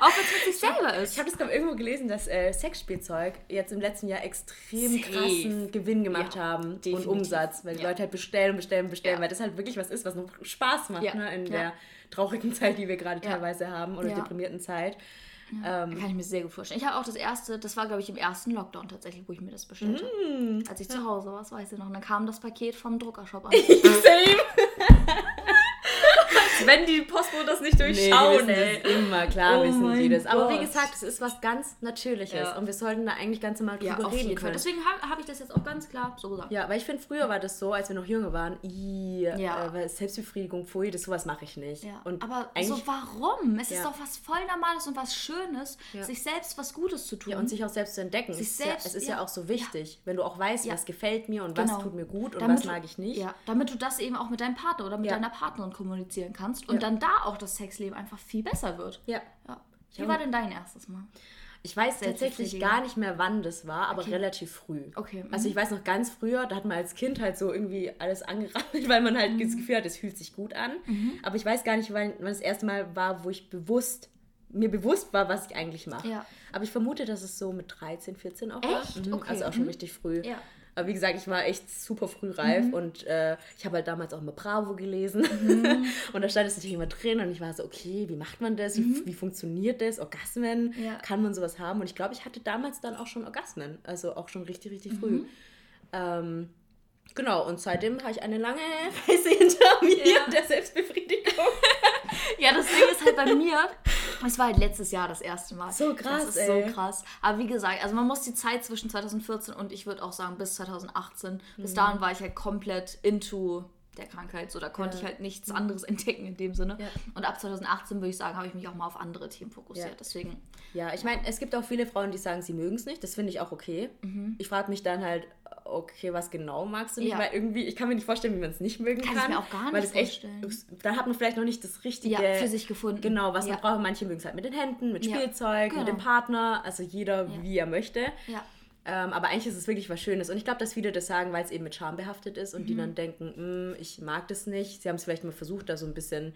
Auch wenn es mit sich selber ist. Ich habe das glaube irgendwo gelesen, dass äh, Sexspielzeug jetzt im letzten Jahr extrem Safe. krassen Gewinn gemacht Ja, haben definitiv. und Umsatz, weil die Ja. Leute halt bestellen, bestellen, bestellen, Ja. weil das halt wirklich was ist, was noch Spaß macht Ja. ne, in Ja. der traurigen Zeit, die wir gerade Ja. teilweise haben oder Ja. deprimierten Zeit. Ähm, Kann ich mir sehr gut vorstellen. Ich habe auch das erste, das war glaube ich im ersten Lockdown tatsächlich, wo ich mir das bestellt habe. Als ich zu Hause war, das weiß ich noch. Und dann kam das Paket vom Druckershop an. (laughs) Same. (laughs) wenn die Postboten das nicht Nee, die wissen das immer, klar Oh wissen mein das. Aber wie Gott. gesagt, es ist was ganz Natürliches Ja. und wir sollten da eigentlich ganz normal drüber Ja, auf reden jeden Fall. können. Deswegen habe hab ich das jetzt auch ganz klar so gesagt. Ja, weil ich finde, früher war das so, als wir noch jünger waren, i, Ja. äh, Selbstbefriedigung, pfui, das sowas mache ich nicht. Ja, Und aber eigentlich, so warum? Es ist doch was voll Normales und was Schönes, sich selbst was Gutes zu tun. ja, und sich auch selbst zu entdecken. Sich es ist, selbst- ja, es ist ja. auch so wichtig, wenn du auch weißt, was gefällt mir und Genau. was tut mir gut und Damit was mag ich nicht. Ja, damit du das eben auch mit deinem Partner oder mit deiner Partnerin kommunizieren kannst und Ja. dann da auch das Sexleben einfach viel besser wird. Ja. Ja. Wie war denn dein erstes Mal? Ich weiß tatsächlich gar nicht mehr, wann das war, aber Okay. relativ früh. Okay, mhm. Also ich weiß noch ganz früher, da hat man als Kind halt so irgendwie alles angerammelt, (laughs) weil man halt Mhm. das Gefühl hat, es fühlt sich gut an. Aber ich weiß gar nicht, wann, wann das erste Mal war, wo ich bewusst, mir bewusst war, was ich eigentlich mache. Ja. Aber ich vermute, dass es so mit 13, 14 auch Echt? war. Mhm, Okay, Also auch schon mhm. richtig früh. Ja. Aber wie gesagt, ich war echt super früh reif Mhm. und äh, ich habe halt damals auch mal Bravo gelesen. (laughs) und da stand es natürlich immer drin und ich war so, okay, wie macht man das? Wie, wie funktioniert das? Orgasmen? Mhm. Ja. Kann man sowas haben? Und ich glaube, ich hatte damals dann auch schon Orgasmen. Also auch schon richtig, richtig Mhm. früh. Ähm, genau, und seitdem habe ich eine lange (laughs) Reise hinter mir Ja. der Selbstbefriedigung. (laughs) Ja, das Ding ist halt bei mir, es war halt letztes Jahr das erste Mal. So krass, Das ist ey. so krass. Aber wie gesagt, also man muss die Zeit zwischen 2014 und ich würde auch sagen bis 2018, bis dahin war ich halt komplett into der Krankheit. So, da konnte Ja. ich halt nichts anderes (laughs) entdecken in dem Sinne. Ja. Und ab 2018 würde ich sagen, habe ich mich auch mal auf andere Themen fokussiert. Ja. Deswegen, Ja, ich meine, es gibt auch viele Frauen, die sagen, sie mögen es nicht. Das finde ich auch okay. Ich frage mich dann halt, okay, was genau magst du nicht? Ja. Weil irgendwie, ich kann mir nicht vorstellen, wie man es nicht mögen Kann kann. ich mir auch gar weil nicht das echt, vorstellen. Dann hat man vielleicht noch nicht das Richtige. ja, für sich gefunden. Genau, was ja. man braucht. Manche mögen es halt mit den Händen, mit Spielzeug, genau. mit dem Partner. Also jeder, wie er möchte. Ja. Ähm, aber eigentlich ist es wirklich was Schönes. Und ich glaube, dass viele das sagen, weil es eben mit Scham behaftet ist und die Mhm. dann denken, "Mm, ich mag das nicht. Sie haben es vielleicht mal versucht, da so ein bisschen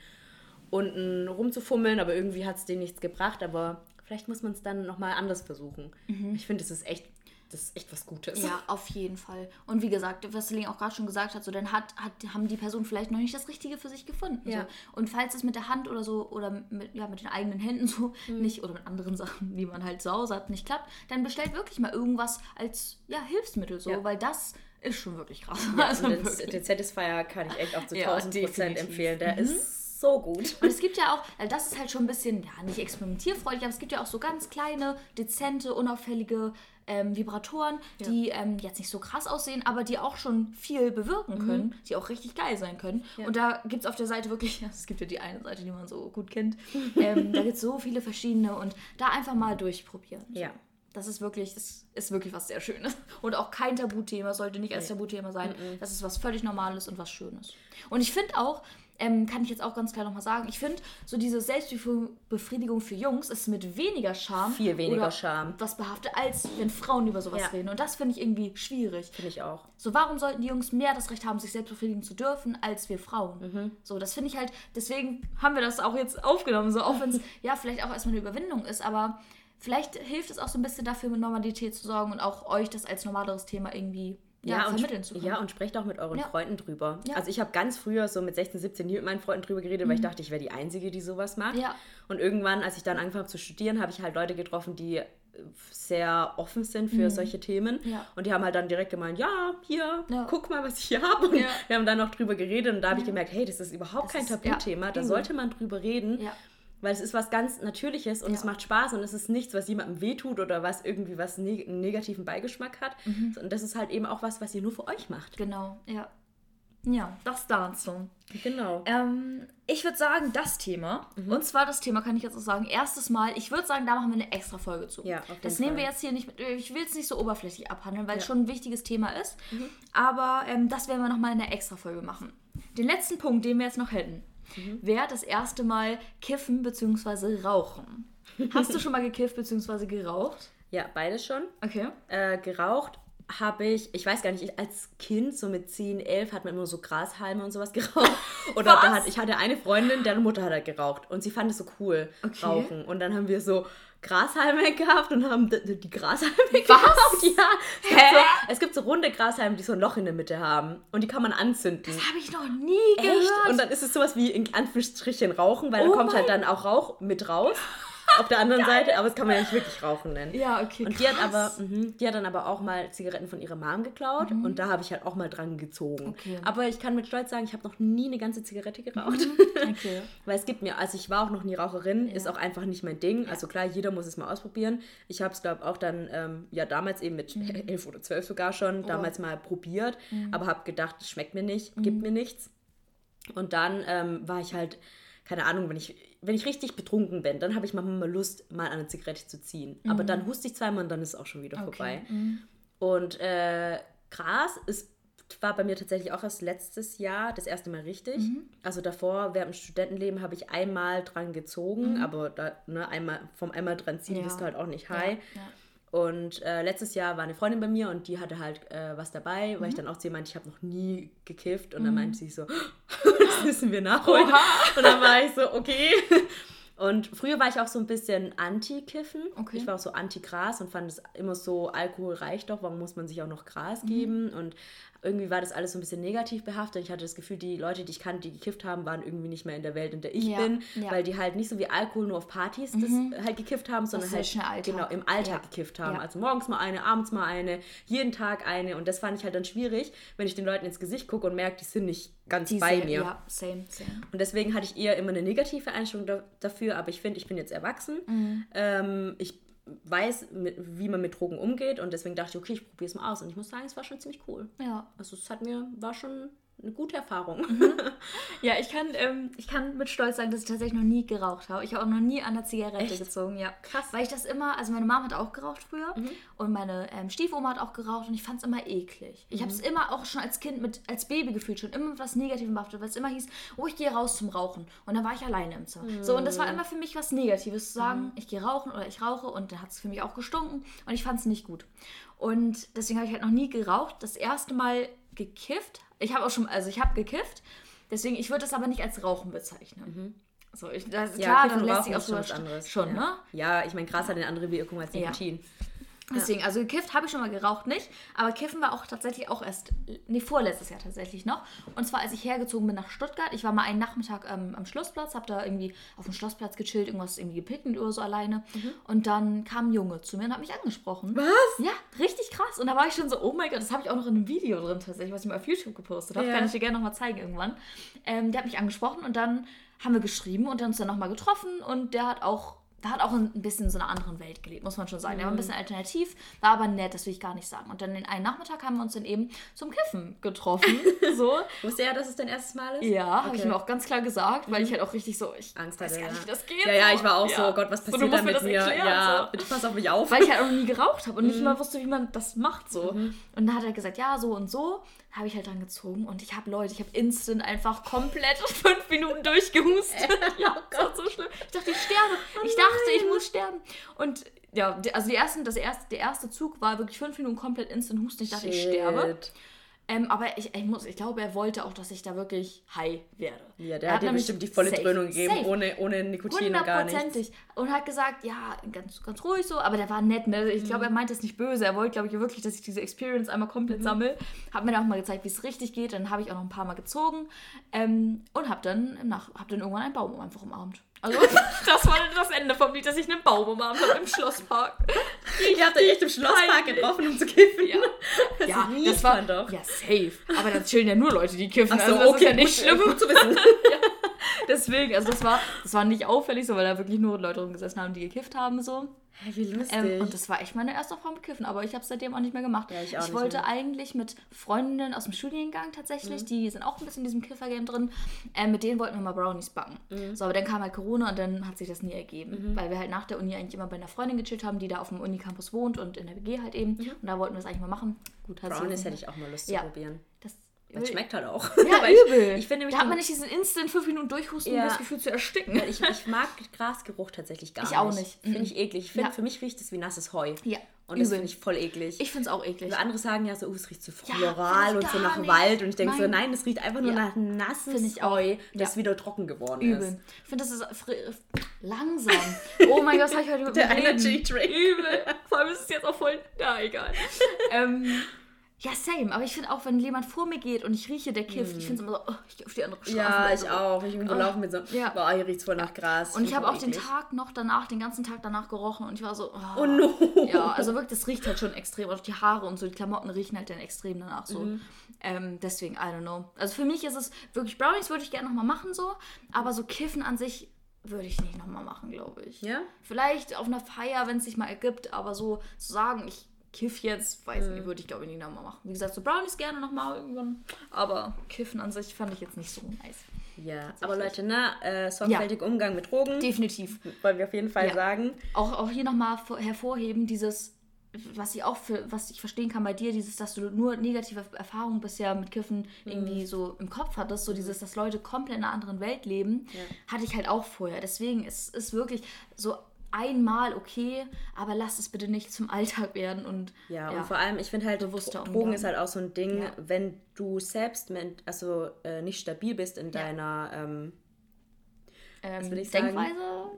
unten rumzufummeln, aber irgendwie hat es denen nichts gebracht. Aber vielleicht muss man es dann nochmal anders versuchen. Ich finde, das ist echt, das ist echt was Gutes. Ja, auf jeden Fall. Und wie gesagt, was Celine auch gerade schon gesagt hat, so dann hat, hat, haben die Personen vielleicht noch nicht das Richtige für sich gefunden. Ja. So. Und falls es mit der Hand oder so oder mit, ja, mit den eigenen Händen so Mhm. nicht oder mit anderen (laughs) Sachen, die man halt zu Hause hat, nicht klappt, dann bestellt wirklich mal irgendwas als ja, Hilfsmittel so, Ja. weil das ist schon wirklich krass. Ja, (laughs) also den, wirklich. den Satisfier kann ich echt auch zu Ja, 1000 Prozent empfehlen. Der Mhm. ist so gut. Und es gibt ja auch, also das ist halt schon ein bisschen, ja, nicht experimentierfreudig, aber es gibt ja auch so ganz kleine, dezente, unauffällige ähm, Vibratoren, die ähm, jetzt nicht so krass aussehen, aber die auch schon viel bewirken können, die auch richtig geil sein können. Mhm. Ja. Und da gibt es auf der Seite wirklich, (laughs) ja, es gibt ja die eine Seite, die man so gut kennt, (laughs) ähm, da gibt es so viele verschiedene und da einfach mal durchprobieren. Ja. Das ist wirklich, das ist wirklich was sehr Schönes. (laughs) Und auch kein Tabuthema, sollte nicht als Tabuthema sein. Das ist was völlig Normales und was Schönes. Und ich finde auch, ähm, kann ich jetzt auch ganz klar nochmal sagen, ich finde, so diese Selbstbefriedigung für Jungs ist mit weniger Scham. Viel weniger Scham. Was behaftet, als wenn Frauen über sowas Ja. reden. Und das finde ich irgendwie schwierig. Finde ich auch. So, warum sollten die Jungs mehr das Recht haben, sich selbst befriedigen zu dürfen, als wir Frauen? Mhm. So, das finde ich halt, deswegen haben wir das auch jetzt aufgenommen, so auch wenn es (laughs) ja vielleicht auch erstmal eine Überwindung ist, aber vielleicht hilft es auch so ein bisschen dafür, mit Normalität zu sorgen und auch euch das als normaleres Thema irgendwie ja, und, vermitteln zu können. ja, und sprecht auch mit euren Ja. Freunden drüber. Ja. Mhm. Also ich habe ganz früher so mit 16, 17 nie mit meinen Freunden drüber geredet, weil ich dachte, ich wäre die Einzige, die sowas macht. Ja. Und irgendwann, als ich dann angefangen habe zu studieren, habe ich halt Leute getroffen, die äh, sehr offen sind für solche Themen. Mhm. Ja. Und die haben halt dann direkt gemeint, ja, hier, Ja. guck mal, was ich hier habe. Und Ja. wir haben dann noch drüber geredet und da habe ich gemerkt, hey, das ist überhaupt Das kein ja, Tabuthema, da sollte man drüber reden. Weil es ist was ganz Natürliches und Ja. es macht Spaß und es ist nichts, was jemandem wehtut oder was irgendwie was neg einen negativen Beigeschmack hat. Mhm. Und das ist halt eben auch was, was ihr nur für euch macht. Genau, ja. Ja, das dazu. Genau. Ähm, ich würde sagen, das Thema, und zwar das Thema kann ich jetzt auch sagen, erstes Mal, ich würde sagen, da machen wir eine extra Folge zu. Ja, das nehmen wir jetzt hier nicht mit, ich will es nicht so oberflächlich abhandeln, weil es Ja. schon ein wichtiges Thema ist. Aber ähm, das werden wir nochmal in der extra Folge machen. Den letzten Punkt, den wir jetzt noch hätten, wäre das erste Mal kiffen bzw. rauchen. Hast du schon mal gekifft bzw. geraucht? Ja, beides schon. Okay. Äh, geraucht habe ich, ich weiß gar nicht, ich, als Kind, so mit 10, 11, hat man immer so Grashalme und sowas (laughs) geraucht. Oder hat, ich hatte eine Freundin, deren Mutter hat halt geraucht. Und sie fand es so cool, Okay. rauchen. Und dann haben wir so Grashalme gehabt und haben die Grashalme Was? geraucht. (laughs) Ja. Es gibt, so, es gibt so runde Grashalme, die so ein Loch in der Mitte haben. Und die kann man anzünden. Das habe ich noch nie Echt? gehört. Und dann ist es sowas wie in Anführungsstrichen Rauchen, weil Oh da kommt halt dann auch Rauch mit raus. (laughs) Auf der anderen Seite, aber das kann man ja nicht wirklich Rauchen nennen. ja, okay. Und die hat, aber, mhm, die hat dann aber auch mal Zigaretten von ihrer Mom geklaut und da habe ich halt auch mal dran gezogen. Mhm. Okay. Aber ich kann mit Stolz sagen, ich habe noch nie eine ganze Zigarette geraucht. Okay. (laughs) Weil es gibt mir, also ich war auch noch nie Raucherin, ist auch einfach nicht mein Ding. Also klar, jeder muss es mal ausprobieren. Ich habe es, glaube auch dann, ähm, ja damals eben mit Mhm. (laughs) elf oder zwölf sogar schon, damals mal probiert, aber habe gedacht, das schmeckt mir nicht, gibt Mhm. mir nichts. Und dann ähm, war ich halt, keine Ahnung, wenn ich, wenn ich richtig betrunken bin, dann habe ich manchmal mal Lust, mal eine Zigarette zu ziehen. Aber dann huste ich zweimal und dann ist es auch schon wieder vorbei. Und äh, Gras ist, war bei mir tatsächlich auch erst letztes Jahr das erste Mal richtig. Also davor, während dem Studentenleben, habe ich einmal dran gezogen, aber da, ne, einmal, vom einmal dran ziehen Ja. bist du halt auch nicht high. Ja, ja. Und äh, letztes Jahr war eine Freundin bei mir und die hatte halt äh, was dabei, Mhm. weil ich dann auch zu ihr meinte, ich habe noch nie gekifft. Und dann meinte sie so, (laughs) das müssen wir nachholen. (laughs) Und dann war ich so, okay. (laughs) Und früher war ich auch so ein bisschen anti-Kiffen. Okay. Ich war auch so anti-Gras und fand es immer so, Alkohol reicht doch, warum muss man sich auch noch Mhm. Gras geben? Und irgendwie war das alles so ein bisschen negativ behaftet. Ich hatte das Gefühl, die Leute, die ich kannte, die gekifft haben, waren irgendwie nicht mehr in der Welt, in der ich Ja, bin, ja. Mhm. weil die halt nicht so wie Alkohol nur auf Partys das halt gekifft haben, sondern halt genau im Alltag Ja. gekifft haben. Also morgens mal eine, abends mal eine, jeden Tag eine. Und das fand ich halt dann schwierig, wenn ich den Leuten ins Gesicht gucke und merke, die sind nicht ganz Diese- bei mir. Ja, same, same. Und deswegen hatte ich eher immer eine negative Einstellung da, dafür, aber ich finde, ich bin jetzt erwachsen. Mhm. Ähm, ich weiß, mit, wie man mit Drogen umgeht und deswegen dachte ich, okay, ich probiere es mal aus. Und ich muss sagen, es war schon ziemlich cool. Ja. Also es hat mir, war schon eine gute Erfahrung. Mhm. (laughs) Ja, ich kann, ähm, ich kann mit Stolz sagen, dass ich tatsächlich noch nie geraucht habe. Ich habe auch noch nie an der Zigarette Echt? gezogen, ja. Krass. Weil ich das immer, also meine Mom hat auch geraucht früher und meine ähm, Stiefoma hat auch geraucht und ich fand es immer eklig. Ich habe es immer auch schon als Kind, mit, als Baby gefühlt, schon immer was Negativem behaftet, weil es immer hieß, oh, ich gehe raus zum Rauchen. Und dann war ich alleine im Zimmer. So, und das war immer für mich was Negatives, zu sagen, ich gehe rauchen oder ich rauche und dann hat es für mich auch gestunken und ich fand es nicht gut. Und deswegen habe ich halt noch nie geraucht. Das erste Mal gekifft. Ich habe auch schon, also ich habe gekifft. Deswegen, ich würde das aber nicht als Rauchen bezeichnen. So, ich, das ist klar, dann lässt sich auch schon was anderes. Schon, ja. ne? Ja, ich meine, Gras hat eine andere Wirkung als Nikotin. Deswegen, also gekifft habe ich schon mal geraucht nicht, aber kiffen war auch tatsächlich auch erst, nee, vorletztes Jahr tatsächlich noch. Und zwar, als ich hergezogen bin nach Stuttgart. Ich war mal einen Nachmittag ähm, am Schlussplatz, habe da irgendwie auf dem Schlussplatz gechillt, irgendwas irgendwie gepicknickt oder so alleine. Und dann kam ein Junge zu mir und hat mich angesprochen. Was? Ja, richtig krass. krass. Und da war ich schon so, oh mein Gott, das habe ich auch noch in einem Video drin tatsächlich, was ich mal auf YouTube gepostet habe. Ja. Kann ich dir gerne nochmal zeigen irgendwann. Ähm, der hat mich angesprochen und dann haben wir geschrieben und dann uns dann nochmal getroffen und der hat auch der hat auch ein bisschen so einer anderen Welt gelebt, muss man schon sagen. Der war ein bisschen alternativ, war aber nett, das will ich gar nicht sagen. Und dann den einen Nachmittag haben wir uns dann eben zum Kiffen getroffen. (laughs) so. Wusste er, dass es dein erstes Mal ist? Ja, habe ich Okay. ihm auch ganz klar gesagt, weil ich halt auch richtig so, ich Angst weiß hatte, gar nicht, wie das geht. Ja, ja, ich war auch Ja. so, Gott, was passiert da mir mit mir? erklären, ja, so. bitte pass auf mich auf. Weil ich halt auch noch nie geraucht habe und Mhm. nicht mal wusste, wie man das macht so. Und dann hat er gesagt, ja, so und so. Habe ich halt dran gezogen und ich habe Leute, ich habe instant einfach komplett (laughs) fünf Minuten durchgehustet. (laughs) ja, das war so schlimm. Ich dachte, ich sterbe. Oh ich dachte, ich muss sterben. Und ja, also die ersten, das erste, der erste Zug war wirklich fünf Minuten komplett instant husten. Ich dachte, ich sterbe. Ähm, aber ich, ich, muss, ich glaube, er wollte auch, dass ich da wirklich high werde. Ja, der Er hat dir bestimmt die volle Safe, Dröhnung gegeben, safe. ohne, ohne Nikotin und gar nichts. Hundertprozentig. Und hat gesagt, ja, ganz, ganz ruhig so, aber der war nett. Ne? Ich Mhm. glaube, er meinte es nicht böse. Er wollte, glaube ich, wirklich, dass ich diese Experience einmal komplett Mhm. sammle. Hat mir dann auch mal gezeigt, wie es richtig geht. Dann habe ich auch noch ein paar Mal gezogen. Ähm, und habe dann, im Nach hab dann irgendwann einen Baum einfach umarmt. Also, (laughs) das war dann das Ende vom Lied, dass ich einen Baum umarmt habe im Schlosspark. Ihr habt euch echt im Schlosspark getroffen, um zu kiffen. Ja, (laughs) Das ja das war doch. Ja, safe. Aber da chillen ja nur Leute, die kiffen. Ach so, also, das okay, ja nicht gut, schlimm. gut zu wissen. (laughs) Deswegen, also das war, das war nicht auffällig so, weil da wirklich nur Leute rumgesessen haben, die gekifft haben so. Hä, wie lustig. Ähm, und das war echt meine erste Erfahrung mit Kiffen, aber ich habe es seitdem auch nicht mehr gemacht. Ja, ich nicht wollte mehr. eigentlich mit Freundinnen aus dem Studiengang Mhm. tatsächlich, die sind auch ein bisschen in diesem Kiffer-Game drin, äh, mit denen wollten wir mal Brownies backen. Mhm. So, aber dann kam halt Corona und dann hat sich das nie ergeben, weil wir halt nach der Uni eigentlich immer bei einer Freundin gechillt haben, die da auf dem Unicampus wohnt und in der WG halt eben. Und da wollten wir es eigentlich mal machen. Gut, Mhm. Brownies hätte ich auch mal Lust Ja. zu probieren. Das Das schmeckt halt auch. Ja, (laughs) Weil ich- übel. Ich finde nämlich, da hat man nicht diesen Instant fünf Minuten durchhusten, Ja. um das Gefühl zu ersticken. ich, (laughs) ich mag Grasgeruch tatsächlich gar Ich nicht. auch nicht. Finde Mhm. ich eklig. Ich finde, Ja. für mich riecht es wie nasses Heu. Ja, Und das übel. finde ich voll eklig. Ich finde es auch eklig. Also andere sagen ja so, oh, es riecht so Ja, floral find und ich so nach nicht. Wald. Und ich denke so, Nein. es riecht einfach nur Ja. nach nasses Find ich. Heu, das Ja. wieder trocken geworden ist. Übel. Ich finde, das ist langsam. Oh mein Gott, was habe ich heute mit (laughs) Der? Energy Drink. Übel. Vor allem ist es jetzt auch voll. Ja, egal. ähm, ja, same. Aber ich finde auch, wenn jemand vor mir geht und ich rieche, der kifft, ich finde es immer so, oh, ich gehe auf die andere Straße. Ja, ich auch. Ich irgendwo Oh. laufen mit so, Ja. boah, hier riecht's voll nach Gras. Und ich habe auch den. Tag noch danach, den ganzen Tag danach gerochen und ich war so, oh, Oh no. Ja, also wirklich, das riecht halt schon extrem. Auch die Haare und so, die Klamotten riechen halt dann extrem danach so. Mhm. Ähm, deswegen, I don't know. Also für mich ist es wirklich, Brownies würde ich gerne nochmal machen so, aber so Kiffen an sich würde ich nicht nochmal machen, glaube ich. Ja? Vielleicht auf einer Feier, wenn es sich mal ergibt, aber so zu sagen, ich kiff jetzt, weiß Mhm. nicht, würde ich glaube ich nicht nochmal machen. Wie gesagt, so Brownies gerne nochmal irgendwann, aber Kiffen an sich fand ich jetzt nicht so nice. Ja, aber Leute, ne, äh, sorgfältiger Umgang mit Drogen, Definitiv. wollen wir auf jeden Fall Ja. sagen. auch, auch hier nochmal hervorheben, dieses, was ich auch für, was ich verstehen kann bei dir, dieses, dass du nur negative Erfahrungen bisher mit Kiffen irgendwie so im Kopf hattest, so dieses, dass Leute komplett in einer anderen Welt leben, hatte ich halt auch vorher. Deswegen ist es wirklich so einmal okay, aber lass es bitte nicht zum Alltag werden und Ja, und vor allem, ich finde halt, Bewusster Dro- Drogen Umgang. ist halt auch so ein Ding, Ja. wenn du selbst also äh, nicht stabil bist in Ja. deiner ähm, ähm, ich sagen? Denkweise,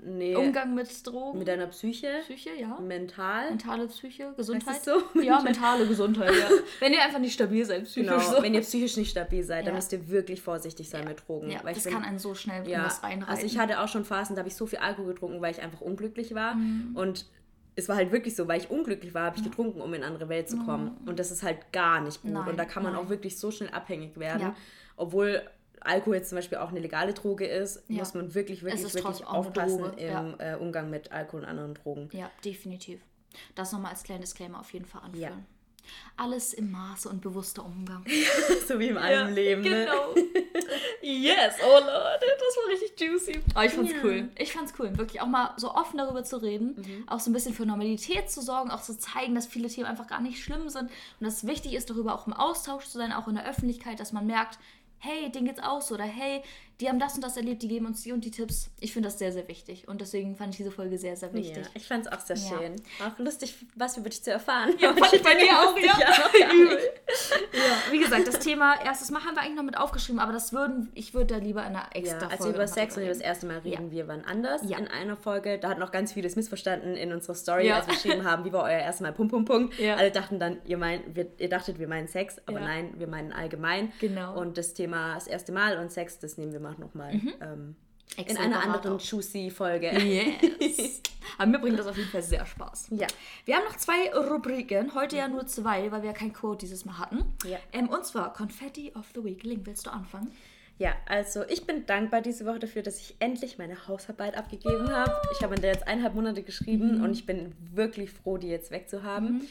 Nee. Umgang mit Drogen, mit deiner Psyche, Psyche, ja. mental. Mentale Psyche, Gesundheit. es so? (laughs) Ja, mentale Gesundheit, ja. (laughs) Wenn ihr einfach nicht stabil seid, psychisch Genau, so. wenn ihr psychisch nicht stabil seid, dann Ja. müsst ihr wirklich vorsichtig sein Ja. mit Drogen. ja, weil ich das bin- kann einen so schnell ja, was reinreiten. also ich hatte auch schon Phasen, da habe ich so viel Alkohol getrunken, weil ich einfach unglücklich war. Mhm. Und es war halt wirklich so, weil ich unglücklich war, habe ich getrunken, um in eine andere Welt zu kommen. Und das ist halt gar nicht gut. Mhm. Nein, und da kann man nein. auch wirklich so schnell abhängig werden. Ja. Obwohl Alkohol jetzt zum Beispiel auch eine legale Droge ist, Ja. muss man wirklich, wirklich, wirklich aufpassen im äh, Umgang mit Alkohol und anderen Drogen. Ja, definitiv. Das nochmal als kleinen Disclaimer auf jeden Fall anführen. Ja. Alles im Maße und bewusster Umgang. (laughs) so wie im allem Leben. Ne? Genau. (laughs) yes, oh Leute, das war richtig juicy. Aber ich fand's Ja. cool. Ich fand's cool, wirklich auch mal so offen darüber zu reden, Mhm. auch so ein bisschen für Normalität zu sorgen, auch zu zeigen, dass viele Themen einfach gar nicht schlimm sind und dass es wichtig ist, darüber auch im Austausch zu sein, auch in der Öffentlichkeit, dass man merkt, hey, denen geht's auch so oder hey, die haben das und das erlebt, die geben uns die und die Tipps. Ich finde das sehr, sehr wichtig und deswegen fand ich diese Folge sehr, sehr wichtig. Ja, ich fand es auch sehr Ja. schön. Auch lustig, was über dich zu erfahren. Ja, fand ich bei dir auch, ja. (laughs) ja. Ja, wie gesagt, das Thema erstes Mal haben wir eigentlich noch mit aufgeschrieben, aber das würden, ich würde da lieber in einer extra Ja, als Folge wir über Sex und über das erste Mal reden Ja. wir wann anders Ja. in einer Folge. Da hat noch ganz vieles missverstanden in unserer Story, als wir geschrieben haben, wie war euer erstes Mal Punkt, Punkt, Punkt. Ja. Alle dachten dann, ihr, meint, wir, ihr dachtet, wir meinen Sex, aber nein, wir meinen allgemein. Genau. Und das Thema das erste Mal und Sex, das nehmen wir mal nochmal ähm, in einer anderen auch. juicy Folge. Yes. (laughs) Aber mir bringt das auf jeden Fall sehr Spaß. Ja. Wir haben noch zwei Rubriken. Heute ja nur zwei, weil wir ja kein Quote dieses Mal hatten. Ja. Ähm, und zwar Confetti of the Week. Link, willst du anfangen? Ja, also ich bin dankbar diese Woche dafür, dass ich endlich meine Hausarbeit abgegeben habe. Ich habe in der jetzt eineinhalb Monate geschrieben und ich bin wirklich froh, die jetzt wegzuhaben.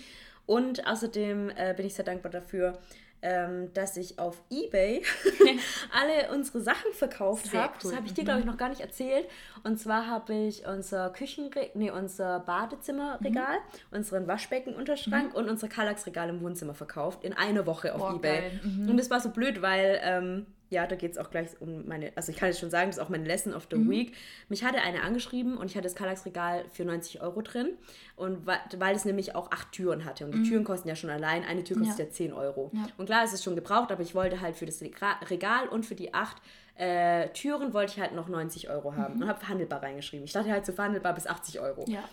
Und außerdem äh, bin ich sehr dankbar dafür, ähm, dass ich auf Ebay (laughs) (laughs) alle unsere Sachen verkauft habe. cool. Das habe ich dir, glaube ich, noch gar nicht erzählt. Und zwar habe ich unser Küchenre nee, unser Badezimmerregal, unseren Waschbeckenunterschrank und unser Kallax-Regal im Wohnzimmer verkauft in einer Woche auf Boah, Ebay. geil. Und das war so blöd, weil, ähm, ja, da geht es auch gleich um meine, also ich kann jetzt schon sagen, das ist auch meine Lesson of the Mhm. Week. Mich hatte eine angeschrieben und ich hatte das Kallax-Regal für 90 Euro drin. Und weil es nämlich auch acht Türen hatte. Und die Türen kosten ja schon allein, eine Tür kostet Mhm. Ja. ja, 10 Euro. Ja. Und klar, es ist schon gebraucht, aber ich wollte halt für das Regal und für die acht äh, Türen wollte ich halt noch 90 Euro haben. Und habe verhandelbar reingeschrieben. Ich dachte halt so verhandelbar bis 80 Euro. Ja.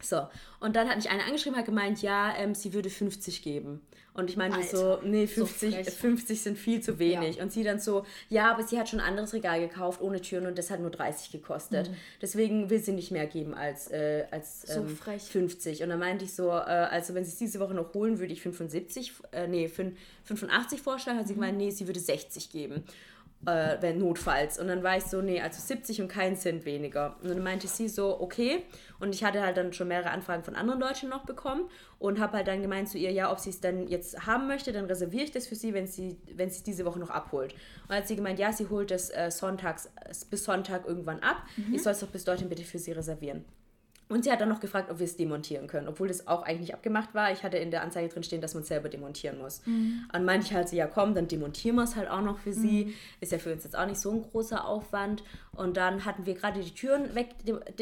So, und dann hat mich eine angeschrieben, hat gemeint, ja, ähm, sie würde 50 geben. Und ich meinte so, nee, so 50, frech. 50 sind viel zu wenig. Und sie dann so, ja, aber sie hat schon ein anderes Regal gekauft ohne Türen und das hat nur 30 gekostet. Deswegen will sie nicht mehr geben als, äh, als Mhm. So ähm, frech. 50. Und dann meinte ich so, äh, also wenn sie es diese Woche noch holen, würde ich 75, äh, nee, fün- 85 vorschlagen. Hat sie gemeint, nee, sie würde 60 geben. Äh, wenn notfalls. Und dann war ich so, nee, also 70 und keinen Cent weniger. Und dann meinte sie so, okay. Und ich hatte halt dann schon mehrere Anfragen von anderen Deutschen noch bekommen und habe halt dann gemeint zu ihr, ja, ob sie es dann jetzt haben möchte, dann reserviere ich das für sie, wenn sie wenn sie es diese Woche noch abholt. Und hat sie gemeint, ja, sie holt das äh, sonntags äh, bis Sonntag irgendwann ab. Ich soll es doch bis dorthin bitte für sie reservieren. Und sie hat dann noch gefragt, ob wir es demontieren können, obwohl das auch eigentlich nicht abgemacht war. Ich hatte in der Anzeige drin stehen, dass man es selber demontieren muss. Und meinte ich halt so, ja komm, dann demontieren wir es halt auch noch für sie. Ist ja für uns jetzt auch nicht so ein großer Aufwand. Und dann hatten wir gerade die Türen weg,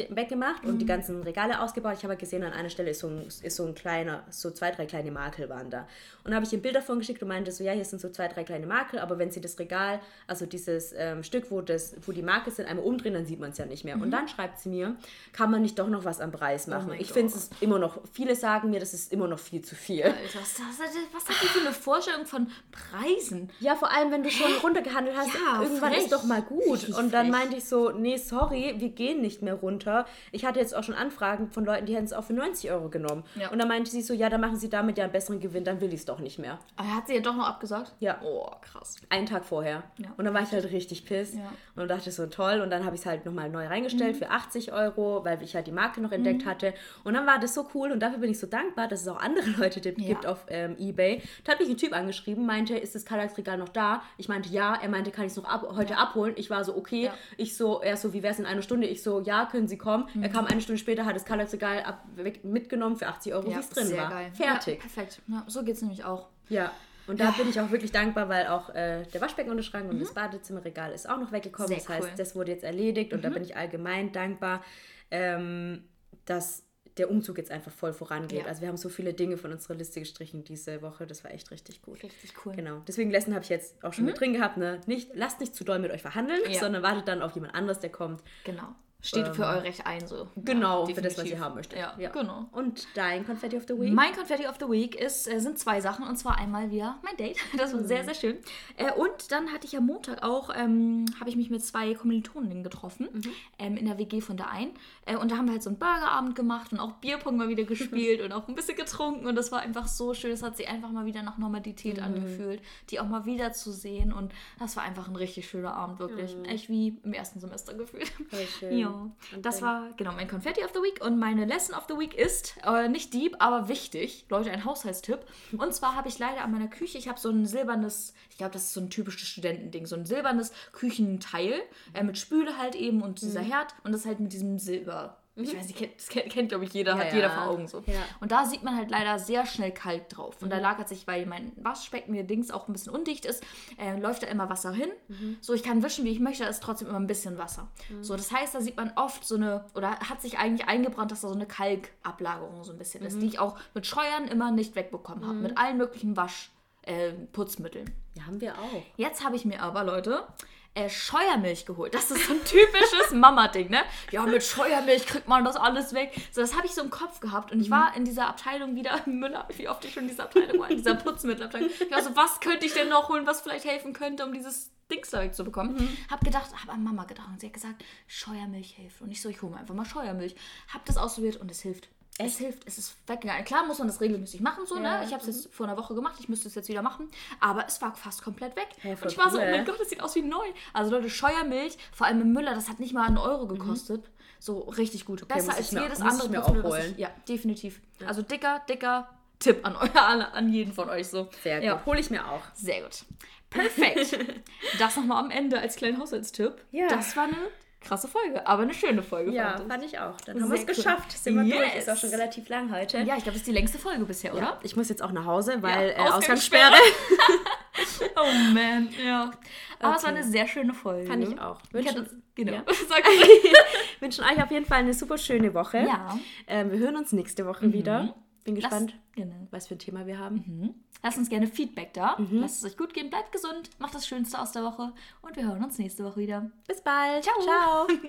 weggemacht und die ganzen Regale ausgebaut. Ich habe halt gesehen, an einer Stelle ist so ein, ist so ein kleiner, so zwei, drei kleine Makel waren da. Und habe ich ihr ein Bild davon geschickt und meinte so, ja, hier sind so zwei, drei kleine Makel, aber wenn sie das Regal, also dieses ähm, Stück, wo, das, wo die Makel sind, einmal umdrehen, dann sieht man es ja nicht mehr. Und dann schreibt sie mir, kann man nicht doch noch was am Preis machen. mein ich finde es immer noch, viele sagen mir, das ist immer noch viel zu viel. Alter, was, was, was hat die für eine Vorstellung von Preisen? Ja, vor allem, wenn du schon runtergehandelt hast, Ja, irgendwann frech. ist doch mal gut. Und dann meinte ich so, nee, sorry, wir gehen nicht mehr runter. Ich hatte jetzt auch schon Anfragen von Leuten, die hätten es auch für 90 Euro genommen. Ja. Und dann meinte sie so, ja, dann machen sie damit ja einen besseren Gewinn, dann will ich es doch nicht mehr. Aber hat sie ja doch noch abgesagt? Ja. Oh, krass. Einen Tag vorher. Ja. Und dann war ich halt richtig piss. Ja. Mhm. Und dachte so, toll. Und dann habe ich es halt nochmal neu reingestellt für 80 Euro, weil ich halt die Marke noch entdeckt hatte. Und dann war das so cool und dafür bin ich so dankbar, dass es auch andere (laughs) Leute gibt Ja. auf ähm, Ebay. Da hat mich ein Typ angeschrieben, meinte, ist das Kallax-Regal noch da? Ich meinte, ja. Er meinte, kann ich es noch ab heute abholen? Ich war so, okay. Ja. Ich so, er so, wie wäre es in einer Stunde? Ich so, ja, können Sie kommen. Mhm. Er kam eine Stunde später, hat das Kallax-Regal mitgenommen für 80 Euro, wie es drin war. geil. Fertig. Ja, perfekt. Ja, so geht es nämlich auch. Ja, und da bin ich auch wirklich dankbar, weil auch äh, der Waschbeckenunterschrank und das Badezimmerregal ist auch noch weggekommen. Mhm. Sehr das heißt, cool. Mhm. das wurde jetzt erledigt und da bin ich allgemein dankbar, ähm, dass der Umzug jetzt einfach voll vorangeht. Ja. Also wir haben so viele Dinge von unserer Liste gestrichen diese Woche, das war echt richtig gut. Richtig cool. Genau. Deswegen Lesson habe ich jetzt auch schon mit drin gehabt. Ne? Nicht, lasst nicht zu doll mit euch verhandeln, Mhm. Ja. sondern wartet dann auf jemand anderes, der kommt. Genau. Steht für euer Recht ein, so. Genau, Ja, für das, was ihr haben möchtet. Ja, genau. Und dein Confetti of the Week? Mein Confetti of the Week ist, äh, sind zwei Sachen. Und zwar einmal wieder mein Date. (laughs) Das war sehr, sehr schön. Äh, und dann hatte ich am Montag auch, ähm, habe ich mich mit zwei Kommilitoninnen getroffen. Ähm, in der WG von der einen. Äh, und da haben wir halt so einen Burgerabend gemacht und auch Bierpong mal wieder gespielt (laughs) und auch ein bisschen getrunken. Und das war einfach so schön. Es hat sich einfach mal wieder nach Normalität angefühlt, die auch mal wieder zu sehen. Und das war einfach ein richtig schöner Abend, wirklich. Echt wie im ersten Semester gefühlt. Voll (laughs) schön. Ja, Und das dein- war genau mein Confetti of the Week und meine Lesson of the Week ist äh, nicht deep, aber wichtig. Leute, ein Haushaltstipp. Und zwar habe ich leider an meiner Küche, ich habe so ein silbernes, ich glaube, das ist so ein typisches Studentending, so ein silbernes Küchenteil äh, mit Spüle halt eben und dieser Mhm. Herd und das halt mit diesem Silber. Ich weiß nicht, das kennt, kennt glaube ich jeder, Ja, hat jeder ja. vor Augen so. Ja. Und da sieht man halt leider sehr schnell Kalk drauf. Mhm. Und da lagert sich, weil mein Waschbecken mir Dings auch ein bisschen undicht ist, äh, läuft da immer Wasser hin. Mhm. So, ich kann wischen, wie ich möchte, da ist trotzdem immer ein bisschen Wasser. So, das heißt, da sieht man oft so eine, oder hat sich eigentlich eingebrannt, dass da so eine Kalkablagerung so ein bisschen Mhm. ist, die ich auch mit Scheuern immer nicht wegbekommen habe. Mit allen möglichen Wasch, äh, Putzmitteln. Ja, haben wir auch. Jetzt habe ich mir aber, Leute, äh, Scheuermilch geholt. Das ist so ein typisches (laughs) Mama-Ding, ne? Ja, mit Scheuermilch kriegt man das alles weg. So, das habe ich so im Kopf gehabt. Und ich war in dieser Abteilung wieder, Müller, wie oft ich schon in dieser Abteilung war, in dieser Putzmittelabteilung. Ich war so, was könnte ich denn noch holen, was vielleicht helfen könnte, um dieses Dings da wegzubekommen. Mhm. Hab gedacht, hab an Mama gedacht und sie hat gesagt, Scheuermilch hilft. Und ich so, ich hole mir einfach mal Scheuermilch. Hab das ausprobiert und es hilft. Es hilft, es ist weggegangen. Klar muss man das regelmäßig machen, so, ne? ja. ne? Ich habe es jetzt vor einer Woche gemacht, ich müsste es jetzt wieder machen. Aber es war fast komplett weg. Hey, und ich war so, oh mein Gott, das sieht aus wie neu. Also Leute, Scheuermilch, vor allem im Müller, das hat nicht mal einen Euro gekostet. Mhm. So richtig gut. Okay, Besser als jedes mir, andere Putzmittel. Ja, definitiv. Ja. Also dicker, dicker Tipp an, euer, an jeden von euch so. Sehr gut. Ja. Hole ich mir auch. Sehr gut. Perfekt. (laughs) das nochmal am Ende als kleinen Haushaltstipp. Ja. Das war eine krasse Folge, aber eine schöne Folge. Ja, fand ich, fand ich auch. Dann haben wir es cool. geschafft. Sind wir yes. durch. Ist auch schon relativ lang heute. Ja, ich glaube, das ist die längste Folge bisher, oder? Ja, ich muss jetzt auch nach Hause, weil ja, äh, Ausgangssperre. (laughs) (laughs) oh man, ja. Aber okay. es war eine sehr schöne Folge. Fand ich auch. Wünschen, ich genau. Ja. (laughs) Wünschen euch auf jeden Fall eine super schöne Woche. Ja. Ähm, wir hören uns nächste Woche mhm. wieder. Bin gespannt, Lass, genau. was für ein Thema wir haben. Mhm. Lasst uns gerne Feedback da. Mhm. Lasst es euch gut gehen, bleibt gesund, macht das Schönste aus der Woche und wir hören uns nächste Woche wieder. Bis bald. Ciao. Ciao. (laughs)